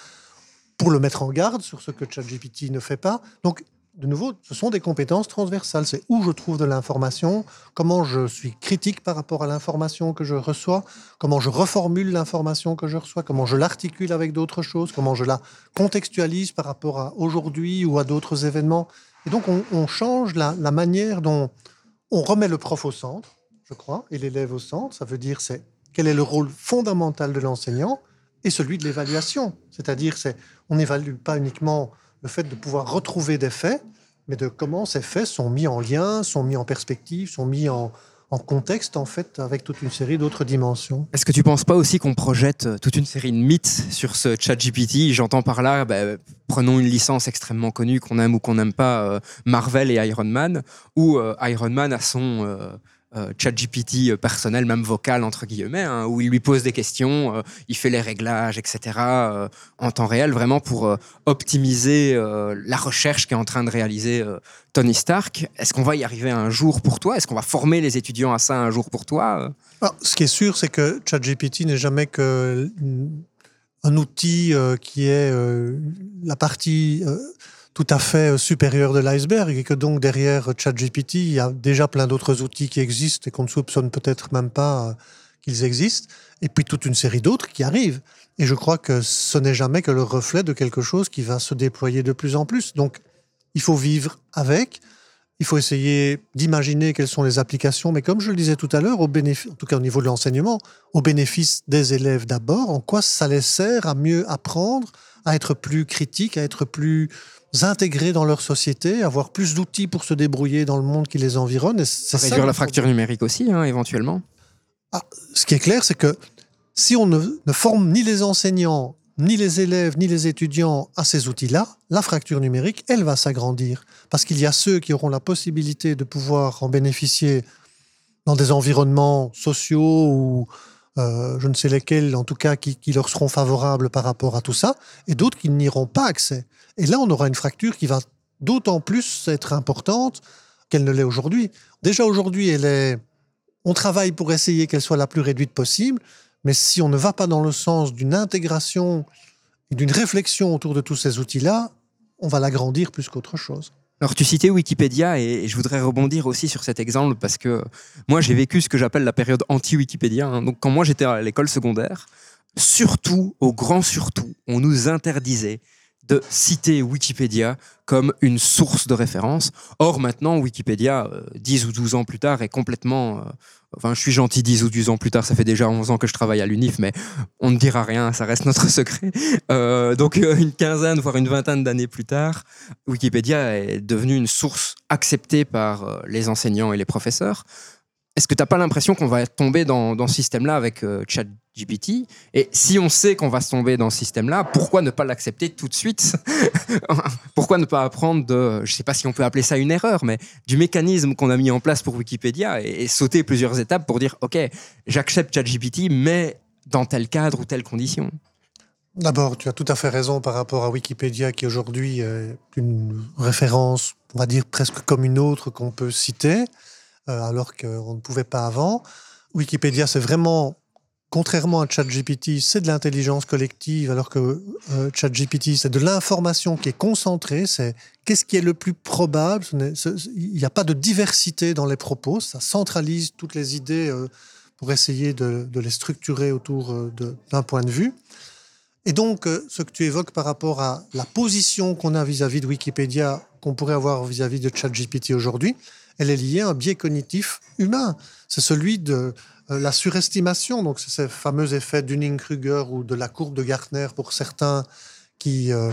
pour le mettre en garde sur ce que ChatGPT ne fait pas. Donc de nouveau, ce sont des compétences transversales. C'est où je trouve de l'information, comment je suis critique par rapport à l'information que je reçois, comment je reformule l'information que je reçois, comment je l'articule avec d'autres choses, comment je la contextualise par rapport à aujourd'hui ou à d'autres événements. Et donc, on, change la, la, manière dont on remet le prof au centre, je crois, et l'élève au centre. Ça veut dire, c'est quel est le rôle fondamental de l'enseignant et celui de l'évaluation. C'est-à-dire, c'est on n'évalue pas uniquement le fait de pouvoir retrouver des faits, mais de comment ces faits sont mis en lien, sont mis en perspective, sont mis en, contexte, en fait, avec toute une série d'autres dimensions. Est-ce que tu ne penses pas aussi qu'on projette euh, toute une série de mythes sur ce chat GPT J'entends par là, bah, prenons une licence extrêmement connue, qu'on aime ou qu'on n'aime pas, euh, Marvel et Iron Man, où euh, Iron Man a son chat GPT euh, personnel, même vocal, entre guillemets, hein, où il lui pose des questions, euh, il fait les réglages, etc., en temps réel, vraiment pour optimiser la recherche qu'est en train de réaliser Tony Stark. Est-ce qu'on va y arriver un jour pour toi? Est-ce qu'on va former les étudiants à ça un jour pour toi? Ce qui est sûr, c'est que ChatGPT n'est jamais que un outil qui est la partie tout à fait euh, supérieur de l'iceberg et que donc derrière ChatGPT, il y a déjà plein d'autres outils qui existent et qu'on ne soupçonne peut-être même pas euh, qu'ils existent, et puis toute une série d'autres qui arrivent. Et je crois que ce n'est jamais que le reflet de quelque chose qui va se déployer de plus en plus. Donc, il faut vivre avec, il faut essayer d'imaginer quelles sont les applications, mais comme je le disais tout à l'heure, au bénéfice, en tout cas au niveau de l'enseignement, au bénéfice des élèves d'abord, en quoi ça les sert à mieux apprendre, à être plus critique, à être plus intégrer dans leur société, avoir plus d'outils pour se débrouiller dans le monde qui les environne. Et Réduire la fracture numérique aussi, hein, éventuellement. Ah, ce qui est clair, c'est que si on ne, forme ni les enseignants, ni les élèves, ni les étudiants à ces outils-là, la fracture numérique, elle va s'agrandir. Parce qu'il y a ceux qui auront la possibilité de pouvoir en bénéficier dans des environnements sociaux ou euh, je ne sais lesquels, en tout cas, qui, leur seront favorables par rapport à tout ça, et d'autres qui n'y auront pas accès. Et là, on aura une fracture qui va d'autant plus être importante qu'elle ne l'est aujourd'hui. Déjà aujourd'hui, elle est... on travaille pour essayer qu'elle soit la plus réduite possible, mais si on ne va pas dans le sens d'une intégration et d'une réflexion autour de tous ces outils-là, on va l'agrandir plus qu'autre chose. Alors tu citais Wikipédia et je voudrais rebondir aussi sur cet exemple parce que moi j'ai vécu ce que j'appelle la période anti-Wikipédia. Hein. Donc quand moi j'étais à l'école secondaire, surtout, au grand surtout, on nous interdisait de citer Wikipédia comme une source de référence. Or, maintenant, Wikipédia, 10 euh, ou 12 ans plus tard, est complètement... Euh, enfin, je suis gentil 10 ou 12 ans plus tard, ça fait déjà 11 ans que je travaille à l'UNIF, mais on ne dira rien, ça reste notre secret. Euh, donc, une quinzaine, voire une vingtaine d'années plus tard, Wikipédia est devenue une source acceptée par les enseignants et les professeurs. Est-ce que tu n'as pas l'impression qu'on va tomber dans, dans ce système-là avec ChatGPT? Et si on sait qu'on va se tomber dans ce système-là, pourquoi ne pas l'accepter tout de suite? Pourquoi ne pas apprendre de, je ne sais pas si on peut appeler ça une erreur, mais du mécanisme qu'on a mis en place pour Wikipédia et, sauter plusieurs étapes pour dire, OK, j'accepte ChatGPT, mais dans tel cadre ou telle condition? D'abord, tu as tout à fait raison par rapport à Wikipédia, qui aujourd'hui est une référence, on va dire presque comme une autre qu'on peut citer. Euh, alors qu'on ne pouvait pas avant. Wikipédia, c'est vraiment, contrairement à ChatGPT, c'est de l'intelligence collective, alors que euh, ChatGPT, c'est de l'information qui est concentrée, c'est qu'est-ce qui est le plus probable. Il n'y a pas de diversité dans les propos, ça centralise toutes les idées euh, pour essayer de, les structurer autour d'un point de vue. Et donc, ce que tu évoques par rapport à la position qu'on a vis-à-vis de Wikipédia, qu'on pourrait avoir vis-à-vis -vis de ChatGPT aujourd'hui, elle est liée à un biais cognitif humain. C'est celui de euh, la surestimation. Donc, c'est ce fameux effet Dunning-Kruger ou de la courbe de Gartner pour certains qui euh,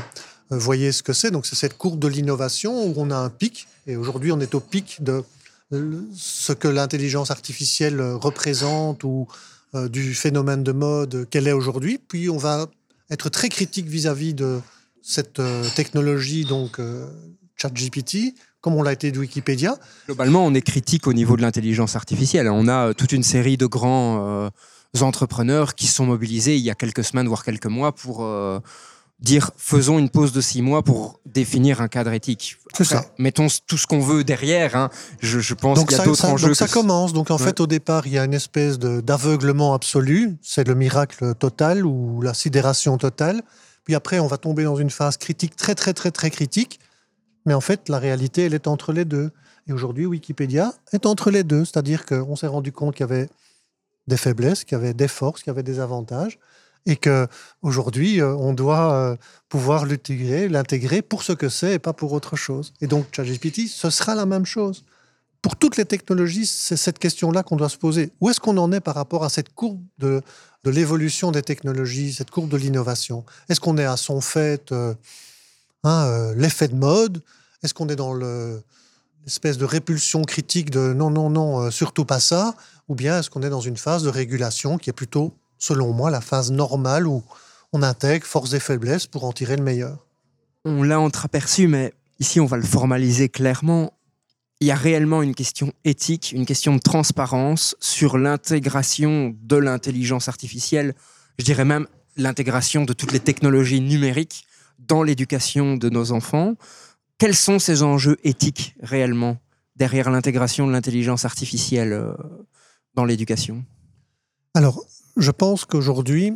euh, voyaient ce que c'est. Donc, c'est cette courbe de l'innovation où on a un pic. Et aujourd'hui, on est au pic de ce que l'intelligence artificielle représente ou du phénomène de mode qu'elle est aujourd'hui. Puis, on va être très critique vis-à-vis de cette technologie, donc ChatGPT, comme on l'a été de Wikipédia. Globalement, on est critique au niveau de l'intelligence artificielle. On a euh, toute une série de grands euh, entrepreneurs qui sont mobilisés il y a quelques semaines, voire quelques mois, pour euh, dire faisons une pause de six mois pour définir un cadre éthique. C'est ça. Mettons tout ce qu'on veut derrière. Hein. Je, pense qu'il y a d'autres enjeux. Donc ça commence. Donc en fait, au départ, il y a une espèce d'aveuglement absolu. C'est le miracle total ou la sidération totale. Puis après, on va tomber dans une phase critique très, très, très, très critique mais en fait, la réalité, elle est entre les deux. Et aujourd'hui, Wikipédia est entre les deux. C'est-à-dire qu'on s'est rendu compte qu'il y avait des faiblesses, qu'il y avait des forces, qu'il y avait des avantages. Et qu'aujourd'hui, euh, on doit euh, pouvoir l'intégrer, l'intégrer pour ce que c'est et pas pour autre chose. Et donc, ChatGPT, ce sera la même chose. Pour toutes les technologies, c'est cette question-là qu'on doit se poser. Où est-ce qu'on en est par rapport à cette courbe de, l'évolution des technologies, cette courbe de l'innovation? Est-ce qu'on est à son fait euh, Hein, euh, l'effet de mode. Est-ce qu'on est dans l'espèce de répulsion critique de non, non, non, euh, surtout pas ça? Ou bien est-ce qu'on est dans une phase de régulation qui est plutôt, selon moi, la phase normale où on intègre forces et faiblesses pour en tirer le meilleur? On l'a entreaperçu, mais ici on va le formaliser clairement. Il y a réellement une question éthique, une question de transparence sur l'intégration de l'intelligence artificielle, je dirais même l'intégration de toutes les technologies numériques dans l'éducation de nos enfants. Quels sont ces enjeux éthiques réellement derrière l'intégration de l'intelligence artificielle euh, dans l'éducation? Alors, je pense qu'aujourd'hui,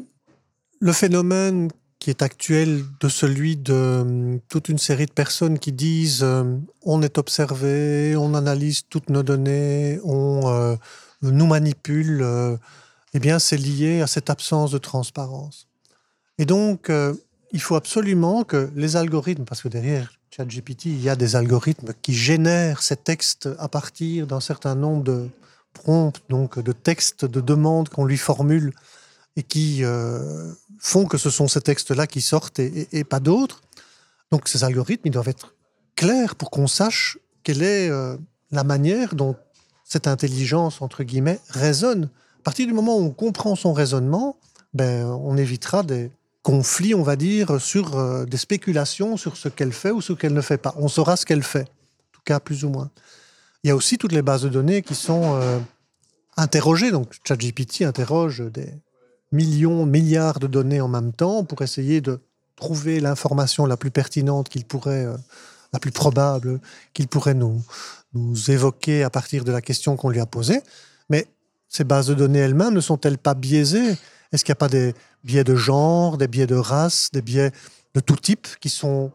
le phénomène qui est actuel de celui de euh, toute une série de personnes qui disent euh, on est observé, on analyse toutes nos données, on nous manipule, eh bien c'est lié à cette absence de transparence. Et donc, il faut absolument que les algorithmes, parce que derrière ChatGPT, il y a des algorithmes qui génèrent ces textes à partir d'un certain nombre de prompts, donc de textes, de demandes qu'on lui formule et qui euh, font que ce sont ces textes-là qui sortent et, pas d'autres. Donc ces algorithmes, ils doivent être clairs pour qu'on sache quelle est euh, la manière dont cette intelligence, entre guillemets, résonne. À partir du moment où on comprend son raisonnement, ben, on évitera des, conflit, on va dire, sur euh, des spéculations sur ce qu'elle fait ou ce qu'elle ne fait pas. On saura ce qu'elle fait, en tout cas plus ou moins. Il y a aussi toutes les bases de données qui sont euh, interroger. Donc, ChatGPT interroge des millions, milliards de données en même temps pour essayer de trouver l'information la plus pertinente qu'il pourrait, euh, la plus probable qu'il pourrait nous évoquer à partir de la question qu'on lui a posée. Mais ces bases de données elles-mêmes ne sont-elles pas biaisées? Est-ce qu'il n'y a pas des biais de genre, des biais de race, des biais de tout type qui sont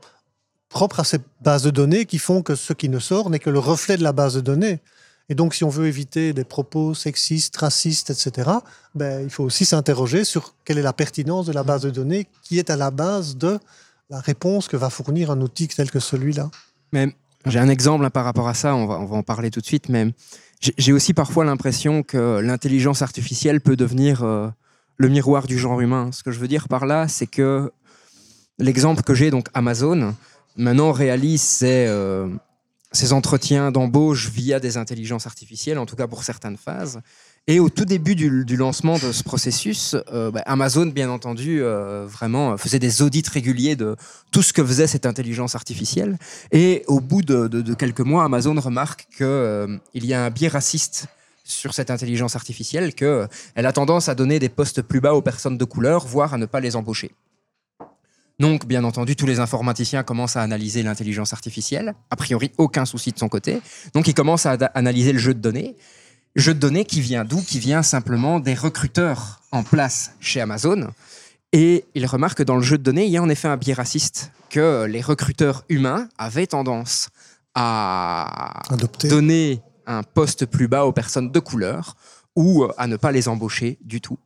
propres à ces bases de données qui font que ce qui ne sort n'est que le reflet de la base de données? Et donc, si on veut éviter des propos sexistes, racistes, etc., ben, il faut aussi s'interroger sur quelle est la pertinence de la base de données qui est à la base de la réponse que va fournir un outil tel que celui-là. Mais j'ai un exemple hein, par rapport à ça, on va, en parler tout de suite, mais j'ai aussi parfois l'impression que l'intelligence artificielle peut devenir euh, le miroir du genre humain. Ce que je veux dire par là, c'est que l'exemple que j'ai, donc Amazon, maintenant réalise ses, euh, entretiens d'embauche via des intelligences artificielles, en tout cas pour certaines phases. Et au tout début du, lancement de ce processus, euh, bah, Amazon, bien entendu, euh, vraiment faisait des audits réguliers de tout ce que faisait cette intelligence artificielle. Et au bout de, quelques mois, Amazon remarque qu'il euh, y a un biais raciste sur cette intelligence artificielle, qu'elle a tendance à donner des postes plus bas aux personnes de couleur, voire à ne pas les embaucher. Donc, bien entendu, tous les informaticiens commencent à analyser l'intelligence artificielle. A priori, aucun souci de son côté. Donc, ils commencent à analyser le jeu de données. Jeu de données qui vient d'où? Qui vient simplement des recruteurs en place chez Amazon. Et ils remarquent que dans le jeu de données, il y a en effet un biais raciste, que les recruteurs humains avaient tendance à donner un poste plus bas aux personnes de couleur ou à ne pas les embaucher du tout.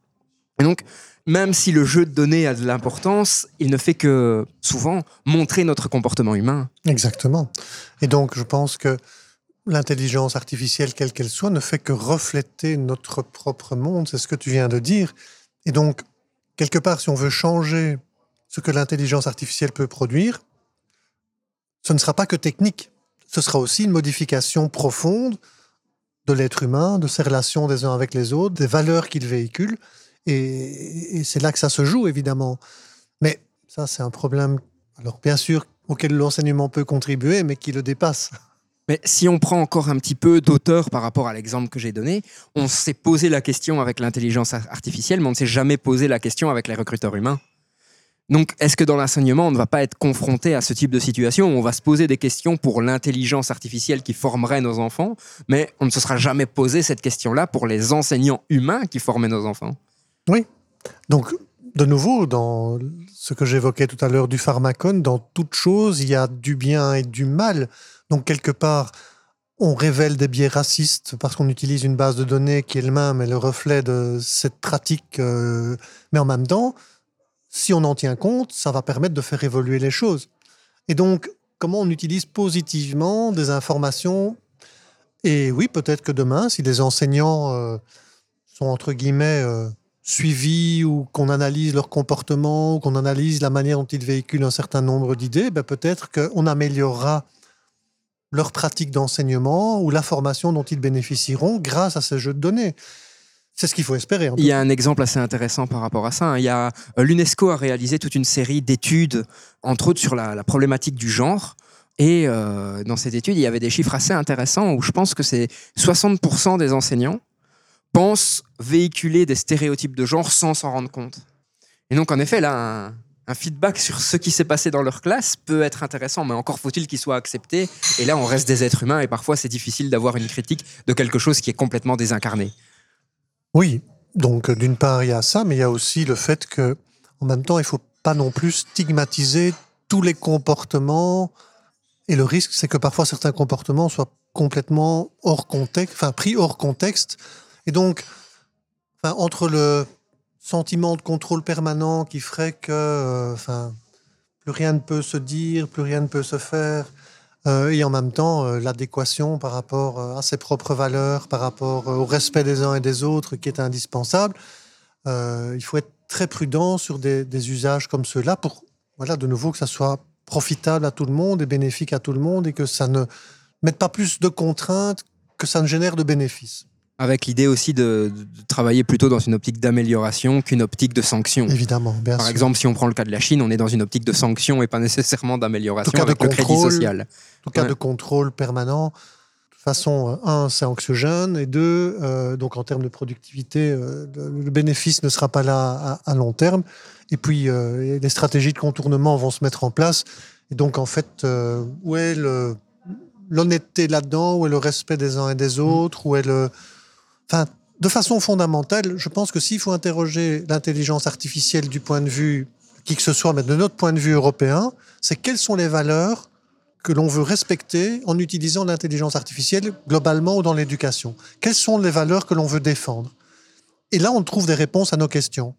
Et donc, même si le jeu de données a de l'importance, il ne fait que souvent montrer notre comportement humain. Exactement. Et donc, je pense que l'intelligence artificielle, quelle qu'elle soit, ne fait que refléter notre propre monde. C'est ce que tu viens de dire. Et donc, quelque part, si on veut changer ce que l'intelligence artificielle peut produire, ce ne sera pas que technique. Ce sera aussi une modification profonde de l'être humain, de ses relations des uns avec les autres, des valeurs qu'il véhicule. Et, c'est là que ça se joue, évidemment. Mais ça, c'est un problème, alors bien sûr, auquel l'enseignement peut contribuer, mais qui le dépasse. Mais si on prend encore un petit peu d'auteur par rapport à l'exemple que j'ai donné, on s'est posé la question avec l'intelligence artificielle, mais on ne s'est jamais posé la question avec les recruteurs humains. Donc, est-ce que dans l'enseignement, on ne va pas être confronté à ce type de situation où on va se poser des questions pour l'intelligence artificielle qui formerait nos enfants, mais on ne se sera jamais posé cette question-là pour les enseignants humains qui formaient nos enfants? Oui. Donc, de nouveau, dans ce que j'évoquais tout à l'heure du pharmacone, dans toute chose, il y a du bien et du mal. Donc, quelque part, on révèle des biais racistes parce qu'on utilise une base de données qui elle-même est le reflet de cette pratique. Euh, mais en même temps, si on en tient compte, ça va permettre de faire évoluer les choses. Et donc, comment on utilise positivement des informations? Et oui, peut-être que demain, si les enseignants euh, sont entre guillemets euh, suivi ou qu'on analyse leur comportement ou qu'on analyse la manière dont ils véhiculent un certain nombre d'idées, ben peut-être qu'on améliorera leur pratique d'enseignement ou la formation dont ils bénéficieront grâce à ces jeux de données. C'est ce qu'il faut espérer. Il y a un exemple assez intéressant par rapport à ça. Hein. Il y a euh, l'UNESCO a réalisé toute une série d'études, entre autres sur la, problématique du genre. Et euh, dans cette étude, il y avait des chiffres assez intéressants où je pense que c'est 60% des enseignants pensent véhiculer des stéréotypes de genre sans s'en rendre compte. Et donc, en effet, là, un, feedback sur ce qui s'est passé dans leur classe peut être intéressant, mais encore faut-il qu'il soit accepté. Et là, on reste des êtres humains et parfois, c'est difficile d'avoir une critique de quelque chose qui est complètement désincarné. Oui, donc d'une part, il y a ça, mais il y a aussi le fait que, en même temps, il faut pas non plus stigmatiser tous les comportements. Et le risque, c'est que parfois certains comportements soient complètement hors contexte, enfin pris hors contexte et donc, entre le sentiment de contrôle permanent qui ferait que euh, enfin, plus rien ne peut se dire, plus rien ne peut se faire, euh, et en même temps euh, l'adéquation par rapport à ses propres valeurs, par rapport au respect des uns et des autres qui est indispensable, il faut être très prudent sur des, des usages comme ceux-là pour, voilà, de nouveau, que ça soit profitable à tout le monde et bénéfique à tout le monde et que ça ne mette pas plus de contraintes que ça ne génère de bénéfices. Avec l'idée aussi de, travailler plutôt dans une optique d'amélioration qu'une optique de sanction. Évidemment, bien Par exemple, si on prend le cas de la Chine, on est dans une optique de sanction et pas nécessairement d'amélioration avec le crédit social. En tout cas, de contrôle permanent. façon, un, c'est anxiogène, et deux, euh, donc en termes de productivité, euh, le bénéfice ne sera pas là à, long terme. Et puis, euh, les stratégies de contournement vont se mettre en place. Et donc, en fait, où est l'honnêteté là-dedans, où est le respect des uns et des autres, où est le... De façon fondamentale, je pense que s'il faut interroger l'intelligence artificielle du point de vue qui que ce soit, mais de notre point de vue européen, c'est quelles sont les valeurs que l'on veut respecter en utilisant l'intelligence artificielle globalement ou dans l'éducation Quelles sont les valeurs que l'on veut défendre? Et là, on trouve des réponses à nos questions.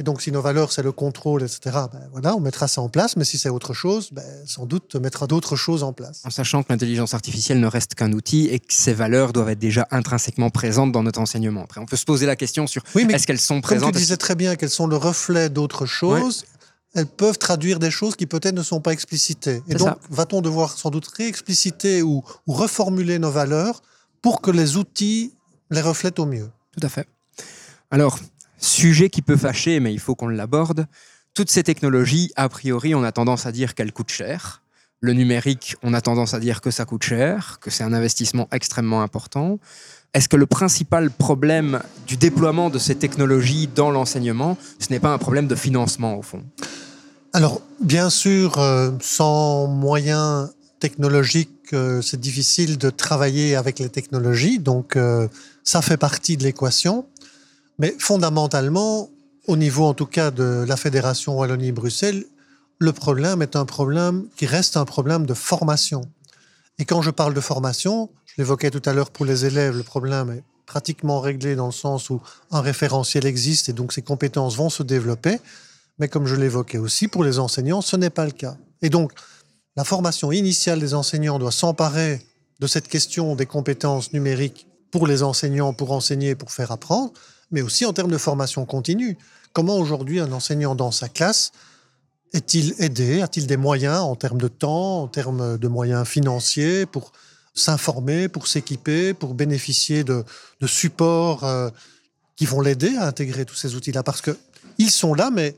Et donc, si nos valeurs, c'est le contrôle, etc., ben voilà, on mettra ça en place. Mais si c'est autre chose, ben, sans doute, on mettra d'autres choses en place. En sachant que l'intelligence artificielle ne reste qu'un outil et que ces valeurs doivent être déjà intrinsèquement présentes dans notre enseignement. Après, on peut se poser la question sur est-ce qu'elles sont présentes Comme tu disais très bien qu'elles sont le reflet d'autres choses elles peuvent traduire des choses qui peut-être ne sont pas explicitées. Et donc, va-t-on devoir sans doute réexpliciter ou, ou, reformuler nos valeurs pour que les outils les reflètent au mieux? Tout à fait. Alors, sujet qui peut fâcher, mais il faut qu'on l'aborde. Toutes ces technologies, a priori, on a tendance à dire qu'elles coûtent cher. Le numérique, on a tendance à dire que ça coûte cher, que c'est un investissement extrêmement important. Est-ce que le principal problème du déploiement de ces technologies dans l'enseignement, ce n'est pas un problème de financement au fond? Alors, bien sûr, euh, sans moyens technologiques, euh, c'est difficile de travailler avec les technologies, donc euh, ça fait partie de l'équation. Mais fondamentalement, au niveau en tout cas de la Fédération Wallonie-Bruxelles, le problème est un problème qui reste un problème de formation. Et quand je parle de formation, je l'évoquais tout à l'heure pour les élèves, le problème est pratiquement réglé dans le sens où un référentiel existe et donc ces compétences vont se développer. Mais comme je l'évoquais aussi, pour les enseignants, ce n'est pas le cas. Et donc, la formation initiale des enseignants doit s'emparer de cette question des compétences numériques pour les enseignants, pour enseigner, pour faire apprendre, mais aussi en termes de formation continue. Comment aujourd'hui un enseignant dans sa classe est-il aidé? A-t-il des moyens en termes de temps, en termes de moyens financiers pour s'informer, pour s'équiper, pour bénéficier de, supports euh, qui vont l'aider à intégrer tous ces outils-là? Parce qu'ils sont là, mais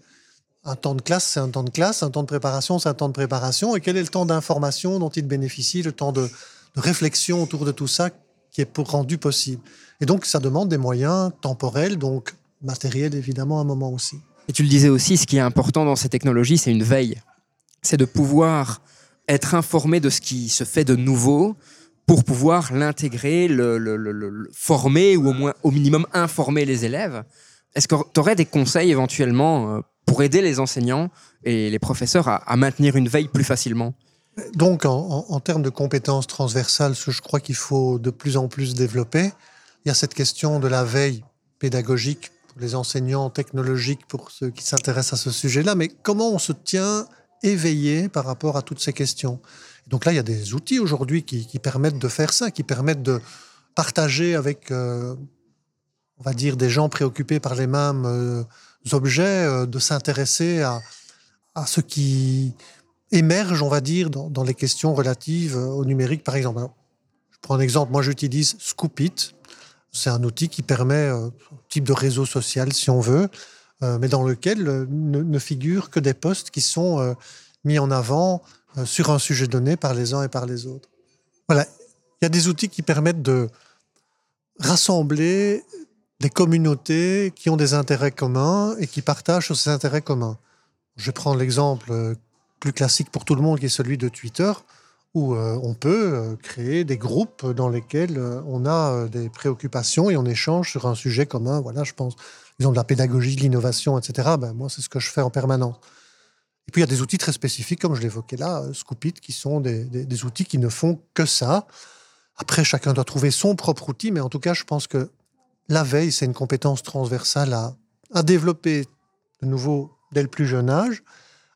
un temps de classe, c'est un temps de classe, un temps de préparation, c'est un temps de préparation. Et quel est le temps d'information dont il bénéficie, le temps de, réflexion autour de tout ça qui est rendu possible? Et donc, ça demande des moyens temporels, donc matériels évidemment à un moment aussi. Et tu le disais aussi, ce qui est important dans ces technologies, c'est une veille. C'est de pouvoir être informé de ce qui se fait de nouveau pour pouvoir l'intégrer, le, former ou au moins au minimum informer les élèves. Est-ce que tu aurais des conseils éventuellement euh, pour aider les enseignants et les professeurs à, maintenir une veille plus facilement? Donc, en, termes de compétences transversales, ce que je crois qu'il faut de plus en plus développer, il y a cette question de la veille pédagogique pour les enseignants, technologiques pour ceux qui s'intéressent à ce sujet-là, mais comment on se tient éveillé par rapport à toutes ces questions? Donc là, il y a des outils aujourd'hui qui, permettent de faire ça, qui permettent de partager avec, euh, on va dire, des gens préoccupés par les mêmes... Euh, objets, euh, de s'intéresser à, ce qui émerge, on va dire, dans, les questions relatives au numérique, par exemple. je prends un exemple, moi j'utilise Scoopit. C'est un outil qui permet un euh, type de réseau social, si on veut, mais dans lequel ne, ne figurent que des posts qui sont mis en avant sur un sujet donné par les uns et par les autres. Voilà, il y a des outils qui permettent de rassembler des communautés qui ont des intérêts communs et qui partagent ces intérêts communs. Je prends l'exemple euh, plus classique pour tout le monde qui est celui de Twitter, où euh, on peut euh, créer des groupes dans lesquels on a des préoccupations et on échange sur un sujet commun. Voilà, je pense, exemple de la pédagogie, de l'innovation, etc. Ben, moi, c'est ce que je fais en permanence. Et puis, il y a des outils très spécifiques, comme je l'évoquais là, Scoopit, qui sont des, des outils qui ne font que ça. Après, chacun doit trouver son propre outil, mais en tout cas, je pense que la veille, c'est une compétence transversale à, développer de nouveau dès le plus jeune âge.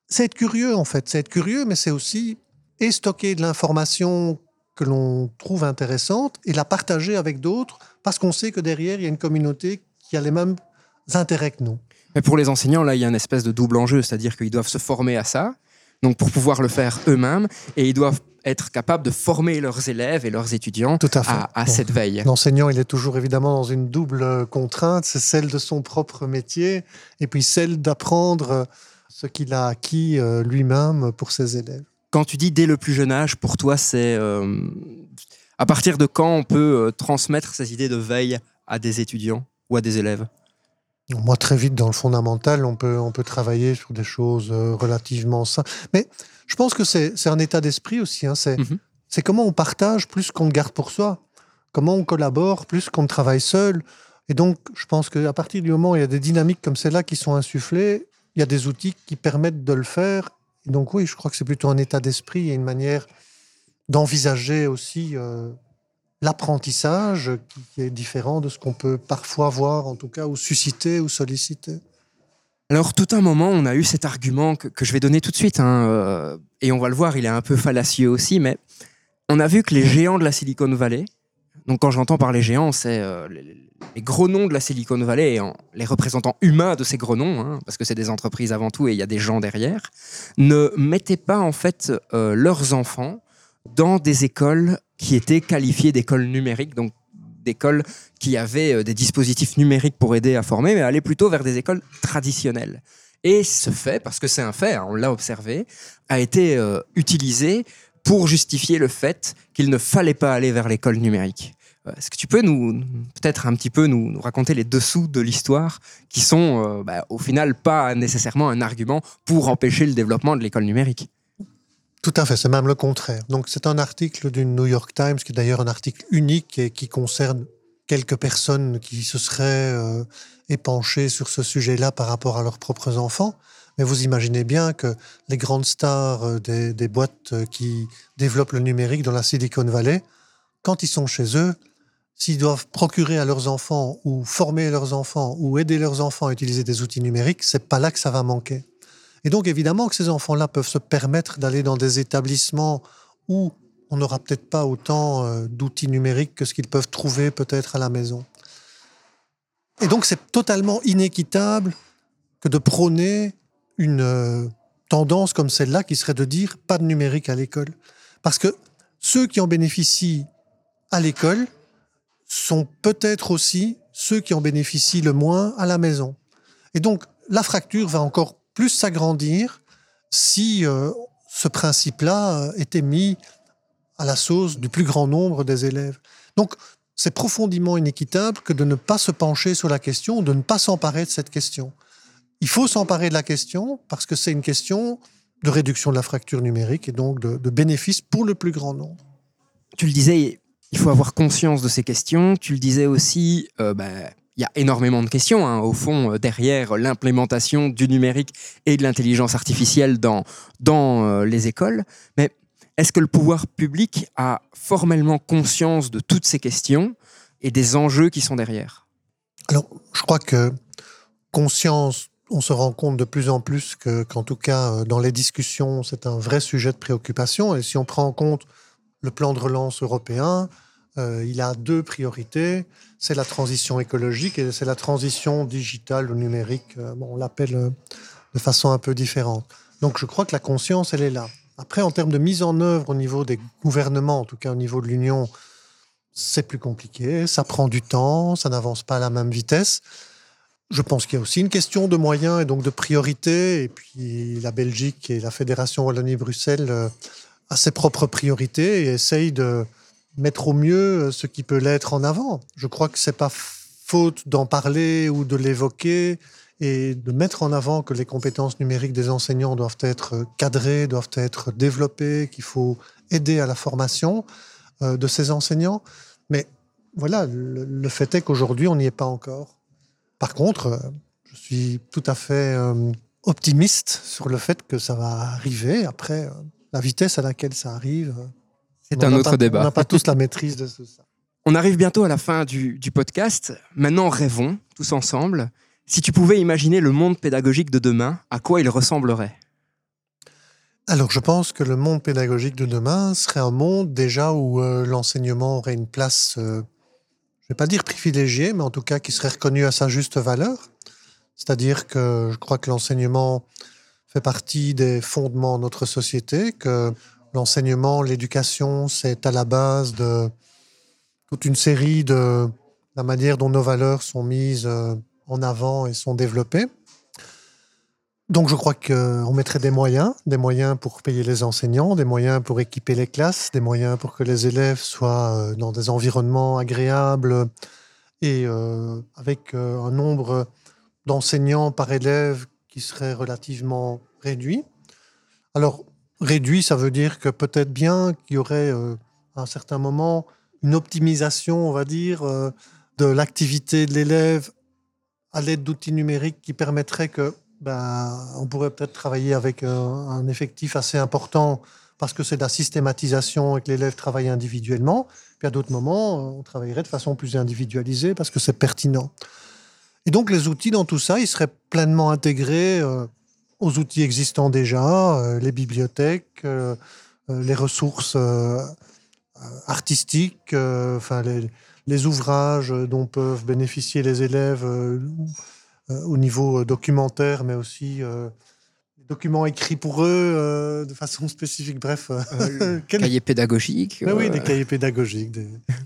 C'est être curieux, en fait. C'est être curieux, mais c'est aussi et stocker de l'information que l'on trouve intéressante et la partager avec d'autres parce qu'on sait que derrière, il y a une communauté qui a les mêmes intérêts que nous. Mais pour les enseignants, là, il y a une espèce de double enjeu, c'est-à-dire qu'ils doivent se former à ça, donc pour pouvoir le faire eux-mêmes, et ils doivent être capables de former leurs élèves et leurs étudiants à, cette veille. L'enseignant, il est toujours évidemment dans une double contrainte, c'est celle de son propre métier et puis celle d'apprendre ce qu'il a acquis euh, lui-même pour ses élèves. Quand tu dis dès le plus jeune âge, pour toi, c'est... Euh, À partir de quand on peut euh, transmettre ces idées de veille à des étudiants ou à des élèves? Moi, très vite, dans le fondamental, on peut, on peut travailler sur des choses euh, relativement simples. Mais je pense que c'est un état d'esprit aussi. Hein. C'est Mhm. c'est comment on partage plus qu'on ne garde pour soi. Comment on collabore plus qu'on ne travaille seul. Et donc, je pense qu'à partir du moment où il y a des dynamiques comme celle-là qui sont insufflées, il y a des outils qui permettent de le faire. Donc, oui, je crois que c'est plutôt un état d'esprit et une manière d'envisager aussi euh, l'apprentissage qui- est différent de ce qu'on peut parfois voir, en tout cas, ou susciter ou solliciter. Alors, tout un moment, on a eu cet argument que, je vais donner tout de suite, hein, euh, et on va le voir, il est un peu fallacieux aussi, mais on a vu que les géants de la Silicon Valley, donc quand j'entends par les géants, c'est euh, les, gros noms de la Silicon Valley, et les représentants humains de ces gros noms, hein, parce que c'est des entreprises avant tout et il y a des gens derrière, ne mettaient pas en fait euh, leurs enfants dans des écoles qui étaient qualifiées d'écoles numériques, donc d'écoles qui avaient euh, des dispositifs numériques pour aider à former, mais allaient plutôt vers des écoles traditionnelles. Et ce fait, parce que c'est un fait, hein, on l'a observé, a été euh, utilisé pour justifier le fait qu'il ne fallait pas aller vers l'école numérique. Euh, Est-ce que tu peux nous peut-être un petit peu nous, raconter les dessous de l'histoire qui sont euh, bah, au final pas nécessairement un argument pour empêcher le développement de l'école numérique? Tout à fait, c'est même le contraire. Donc, c'est un article du New York Times, qui est d'ailleurs un article unique et qui concerne quelques personnes qui se seraient euh, épanchées sur ce sujet-là par rapport à leurs propres enfants. Mais vous imaginez bien que les grandes stars euh, des, boîtes qui développent le numérique dans la Silicon Valley, quand ils sont chez eux, s'ils doivent procurer à leurs enfants ou former leurs enfants ou aider leurs enfants à utiliser des outils numériques, c'est pas là que ça va manquer. Et donc, évidemment que ces enfants-là peuvent se permettre d'aller dans des établissements où on n'aura peut-être pas autant euh, d'outils numériques que ce qu'ils peuvent trouver peut-être à la maison. Et donc, c'est totalement inéquitable que de prôner une euh, tendance comme celle-là qui serait de dire pas de numérique à l'école. Parce que ceux qui en bénéficient à l'école sont peut-être aussi ceux qui en bénéficient le moins à la maison. Et donc, la fracture va encore plus s'agrandir si euh, ce principe-là euh, était mis à la sauce du plus grand nombre des élèves. Donc, c'est profondément inéquitable que de ne pas se pencher sur la question, de ne pas s'emparer de cette question. Il faut s'emparer de la question parce que c'est une question de réduction de la fracture numérique et donc de, de bénéfice pour le plus grand nombre. Tu le disais, il faut avoir conscience de ces questions. Tu le disais aussi, euh, bah, il y a énormément de questions, hein, au fond, euh, derrière l'implémentation du numérique et de l'intelligence artificielle dans, dans euh, les écoles. Mais est-ce que le pouvoir public a formellement conscience de toutes ces questions et des enjeux qui sont derrière? Alors, je crois que conscience, on se rend compte de plus en plus que, qu'en tout cas, dans les discussions, c'est un vrai sujet de préoccupation. Et si on prend en compte le plan de relance européen, euh, il a deux priorités. C'est la transition écologique et c'est la transition digitale ou numérique. Euh, bon, on l'appelle euh, de façon un peu différente. Donc, je crois que la conscience, elle est là. Après, en termes de mise en œuvre au niveau des gouvernements, en tout cas au niveau de l'Union, c'est plus compliqué, ça prend du temps, ça n'avance pas à la même vitesse. Je pense qu'il y a aussi une question de moyens et donc de priorités. Et puis la Belgique et la Fédération Wallonie-Bruxelles euh, a ses propres priorités et essaye de mettre au mieux euh, ce qui peut l'être en avant. Je crois que c'est pas faute d'en parler ou de l'évoquer et de mettre en avant que les compétences numériques des enseignants doivent être cadrées, doivent être développées, qu'il faut aider à la formation euh, de ces enseignants. Mais voilà, le, fait est qu'aujourd'hui, on n'y est pas encore. Par contre, euh, je suis tout à fait euh, optimiste sur le fait que ça va arriver. Après, euh, la vitesse à laquelle ça arrive, euh, C'est un autre pas- débat. On n'a pas tous la maîtrise de ça. On arrive bientôt à la fin du, du podcast. Maintenant, rêvons tous ensemble. Si tu pouvais imaginer le monde pédagogique de demain, à quoi il ressemblerait? Alors, je pense que le monde pédagogique de demain serait un monde déjà où euh, l'enseignement aurait une place, euh, je ne vais pas dire privilégiée, mais en tout cas qui serait reconnu à sa juste valeur. C'est-à-dire que je crois que l'enseignement fait partie des fondements de notre société, que l'enseignement, l'éducation, c'est à la base de toute une série de la manière dont nos valeurs sont mises euh, en avant et sont développées. Donc je crois qu'on mettrait des moyens, des moyens pour payer les enseignants, des moyens pour équiper les classes, des moyens pour que les élèves soient euh, dans des environnements agréables et euh, avec un nombre d'enseignants par élève qui serait relativement réduit. Alors réduit, ça veut dire que peut-être bien qu'il y aurait à un certain moment une optimisation, on va dire, de l'activité de l'élève à l'aide d'outils numériques qui permettraient que ben, on pourrait peut-être travailler avec euh, un, effectif assez important parce que c'est de la systématisation et que l'élève travaille individuellement. Puis à d'autres moments, on travaillerait de façon plus individualisée parce que c'est pertinent. Et donc les outils dans tout ça, ils seraient pleinement intégrés euh, aux outils existants déjà, euh, les bibliothèques, les ressources artistiques, enfin les, les, ouvrages dont peuvent bénéficier les élèves euh, au niveau euh, documentaire, mais aussi euh, documents écrits pour eux de façon spécifique. Bref, euh, cahiers pédagogiques. oui, des cahiers pédagogiques.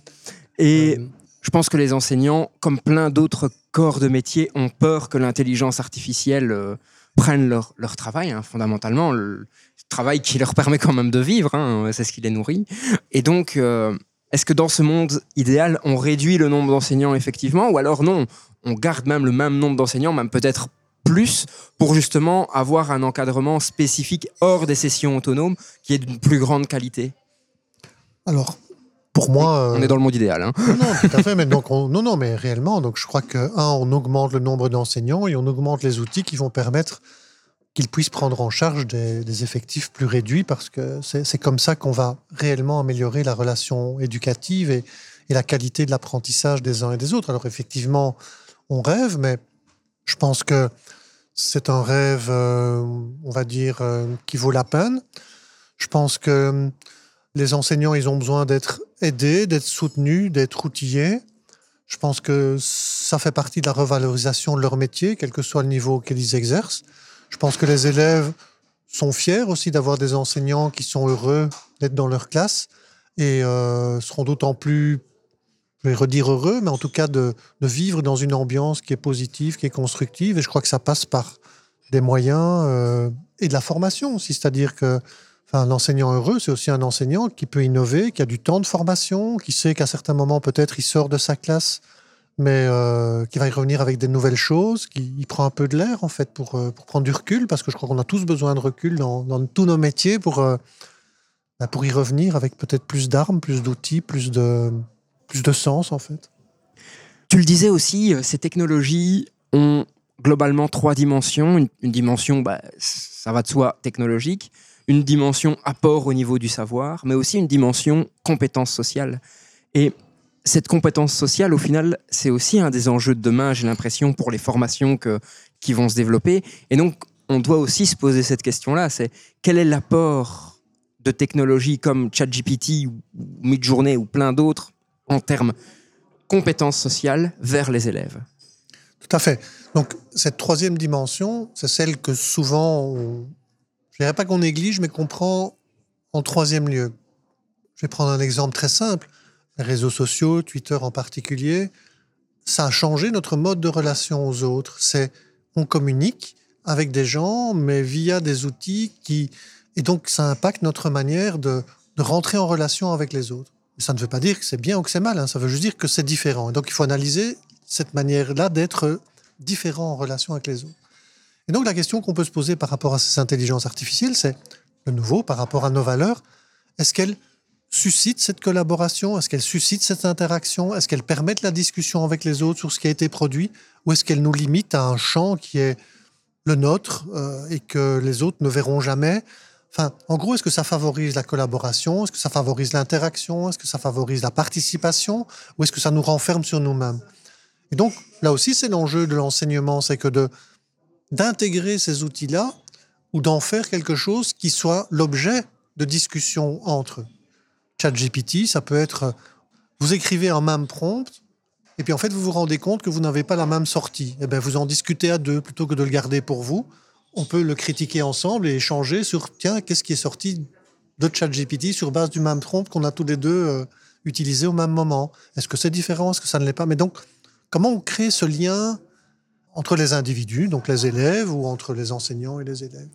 Et je pense que les enseignants, comme plein d'autres corps de métier, ont peur que l'intelligence artificielle prenne leur, leur travail, hein, fondamentalement, le travail qui leur permet quand même de vivre, hein, c'est ce qui les nourrit. Et donc, est-ce que dans ce monde idéal, on réduit le nombre d'enseignants effectivement, ou alors non, on garde même le même nombre d'enseignants, même peut-être plus, pour justement avoir un encadrement spécifique hors des sessions autonomes qui est d'une plus grande qualité? Alors, pour moi... On est dans le monde idéal. Hein. Non, tout à fait. Mais donc non, non, mais réellement, donc je crois que, un, on augmente le nombre d'enseignants et on augmente les outils qui vont permettre qu'ils puissent prendre en charge des, effectifs plus réduits parce que c'est comme ça qu'on va réellement améliorer la relation éducative et, et la qualité de l'apprentissage des uns et des autres. Alors effectivement, on rêve, mais je pense que c'est un rêve, euh, on va dire, euh, qui vaut la peine. Je pense que euh, les enseignants, ils ont besoin d'être aidés, d'être soutenus, d'être outillés. Je pense que ça fait partie de la revalorisation de leur métier, quel que soit le niveau auquel ils exercent. Je pense que les élèves sont fiers aussi d'avoir des enseignants qui sont heureux d'être dans leur classe et seront d'autant plus je vais redire heureux, mais en tout cas de, vivre dans une ambiance qui est positive, qui est constructive. Et je crois que ça passe par des moyens euh, et de la formation aussi. C'est-à-dire que enfin, l'enseignant heureux, c'est aussi un enseignant qui peut innover, qui a du temps de formation, qui sait qu'à certains moments, peut-être, il sort de sa classe, mais euh, qui va y revenir avec des nouvelles choses, qui prend un peu de l'air, en fait, pour, euh, pour prendre du recul, parce que je crois qu'on a tous besoin de recul dans, tous nos métiers pour, bah, pour y revenir avec peut-être plus d'armes, plus d'outils, plus de plus de sens en fait. Tu le disais aussi, euh, ces technologies ont globalement trois dimensions. Une, dimension, bah, ça va de soi, technologique, une dimension apport au niveau du savoir, mais aussi une dimension compétence sociale. Et cette compétence sociale, au final, c'est aussi un des enjeux de demain, j'ai l'impression, pour les formations que, qui vont se développer. Et donc, on doit aussi se poser cette question-là, c'est quel est l'apport de technologies comme ChatGPT ou Midjourney ou plein d'autres en termes compétences sociales vers les élèves? Tout à fait. Donc cette troisième dimension, c'est celle que souvent, je dirais pas qu'on néglige, mais qu'on prend en troisième lieu. Je vais prendre un exemple très simple. Les réseaux sociaux, Twitter en particulier, ça a changé notre mode de relation aux autres. C'est on communique avec des gens, mais via des outils qui et donc ça impacte notre manière de rentrer en relation avec les autres ça ne veut pas dire que c'est bien ou que c'est mal, hein. ça veut juste dire que c'est différent. Et donc il faut analyser cette manière-là d'être différent en relation avec les autres. Et donc la question qu'on peut se poser par rapport à ces intelligences artificielles, c'est de nouveau par rapport à nos valeurs, est-ce qu'elles suscitent cette collaboration? Est-ce qu'elles suscitent cette interaction? Est-ce qu'elles permettent la discussion avec les autres sur ce qui a été produit? Ou est-ce qu'elles nous limitent à un champ qui est le nôtre euh, et que les autres ne verront jamais? Enfin, en gros, est-ce que ça favorise la collaboration? Est-ce que ça favorise l'interaction? Est-ce que ça favorise la participation? Ou est-ce que ça nous renferme sur nous-mêmes? Et donc, là aussi, c'est l'enjeu de l'enseignement, c'est que de d'intégrer ces outils-là ou d'en faire quelque chose qui soit l'objet de discussion entre eux. ChatGPT, ça peut être, vous écrivez un même prompt, et puis en fait, vous vous rendez compte que vous n'avez pas la même sortie. Et eh bien, vous en discutez à deux plutôt que de le garder pour vous on peut le critiquer ensemble et échanger sur tiens, qu'est-ce qui est sorti de ChatGPT sur base du même prompt qu'on a tous les deux euh, utilisé au même moment? Est-ce que c'est différent? Est-ce que ça ne l'est pas? Mais donc, comment on crée ce lien entre les individus, donc les élèves, ou entre les enseignants et les élèves?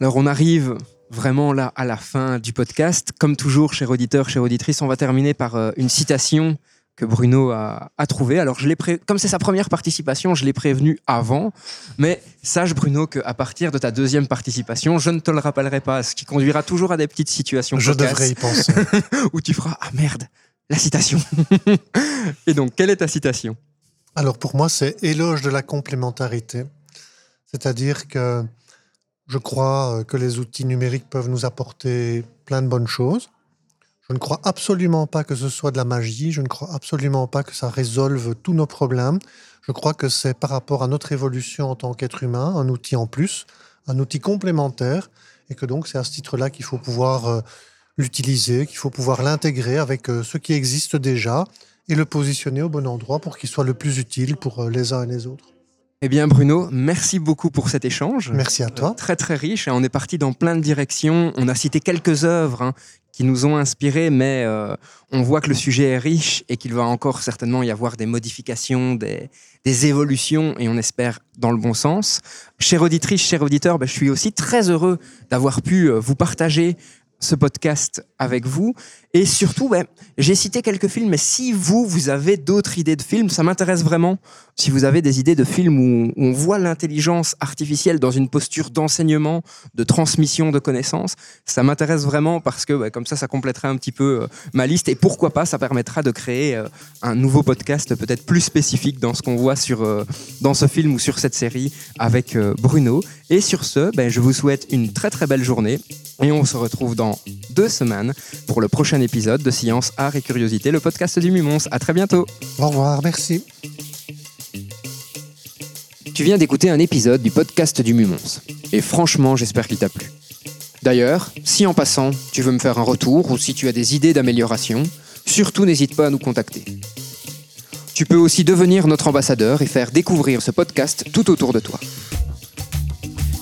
Alors on arrive vraiment là à la fin du podcast. Comme toujours, chers auditeurs, chères auditrices, on va terminer par euh, une citation que Bruno a, a trouvée. Alors, je l'ai pré- comme c'est sa première participation, je l'ai prévenu avant. Mais sache, Bruno, qu'à partir de ta deuxième participation, je ne te le rappellerai pas, ce qui conduira toujours à des petites situations Je devrais y penser. où tu feras Ah merde, la citation. Et donc, quelle est ta citation? Alors pour moi, c'est éloge de la complémentarité. C'est-à-dire que je crois euh, que les outils numériques peuvent nous apporter plein de bonnes choses. Je ne crois absolument pas que ce soit de la magie. Je ne crois absolument pas que ça résolve tous nos problèmes. Je crois que c'est par rapport à notre évolution en tant qu'être humain, un outil en plus, un outil complémentaire, et que donc c'est à ce titre-là qu'il faut pouvoir euh, l'utiliser, qu'il faut pouvoir l'intégrer avec euh, ce qui existe déjà et le positionner au bon endroit pour qu'il soit le plus utile pour euh, les uns et les autres. Eh bien, Bruno, merci beaucoup pour cet échange. Merci à toi. Très très riche. On est parti dans plein de directions. On a cité quelques œuvres hein, qui nous ont inspirés, mais euh, on voit que le sujet est riche et qu'il va encore certainement y avoir des modifications, des, des évolutions, et on espère dans le bon sens. Chère auditrice, cher auditeur, ben, je suis aussi très heureux d'avoir pu euh, vous partager ce podcast avec vous. Et surtout, ben, j'ai cité quelques films, mais si vous, vous avez d'autres idées de films, ça m'intéresse vraiment. Si vous avez des idées de films où, on voit l'intelligence artificielle dans une posture d'enseignement, de transmission de connaissances, ça m'intéresse vraiment parce que comme ça, ça compléterait un petit peu euh, ma liste. Et pourquoi pas, ça permettra de créer euh, un nouveau podcast peut-être plus spécifique dans ce qu'on voit sur, euh, dans ce film ou sur cette série avec Bruno. Et sur ce, ben, je vous souhaite une très très belle journée. Et on se retrouve dans deux semaines pour le prochain épisode de Science, Art et Curiosité, le podcast du Mumons. À très bientôt. Au revoir, merci. Tu viens d'écouter un épisode du podcast du Mumons. Et franchement, j'espère qu'il t'a plu. D'ailleurs, si en passant, tu veux me faire un retour ou si tu as des idées d'amélioration, surtout n'hésite pas à nous contacter. Tu peux aussi devenir notre ambassadeur et faire découvrir ce podcast tout autour de toi.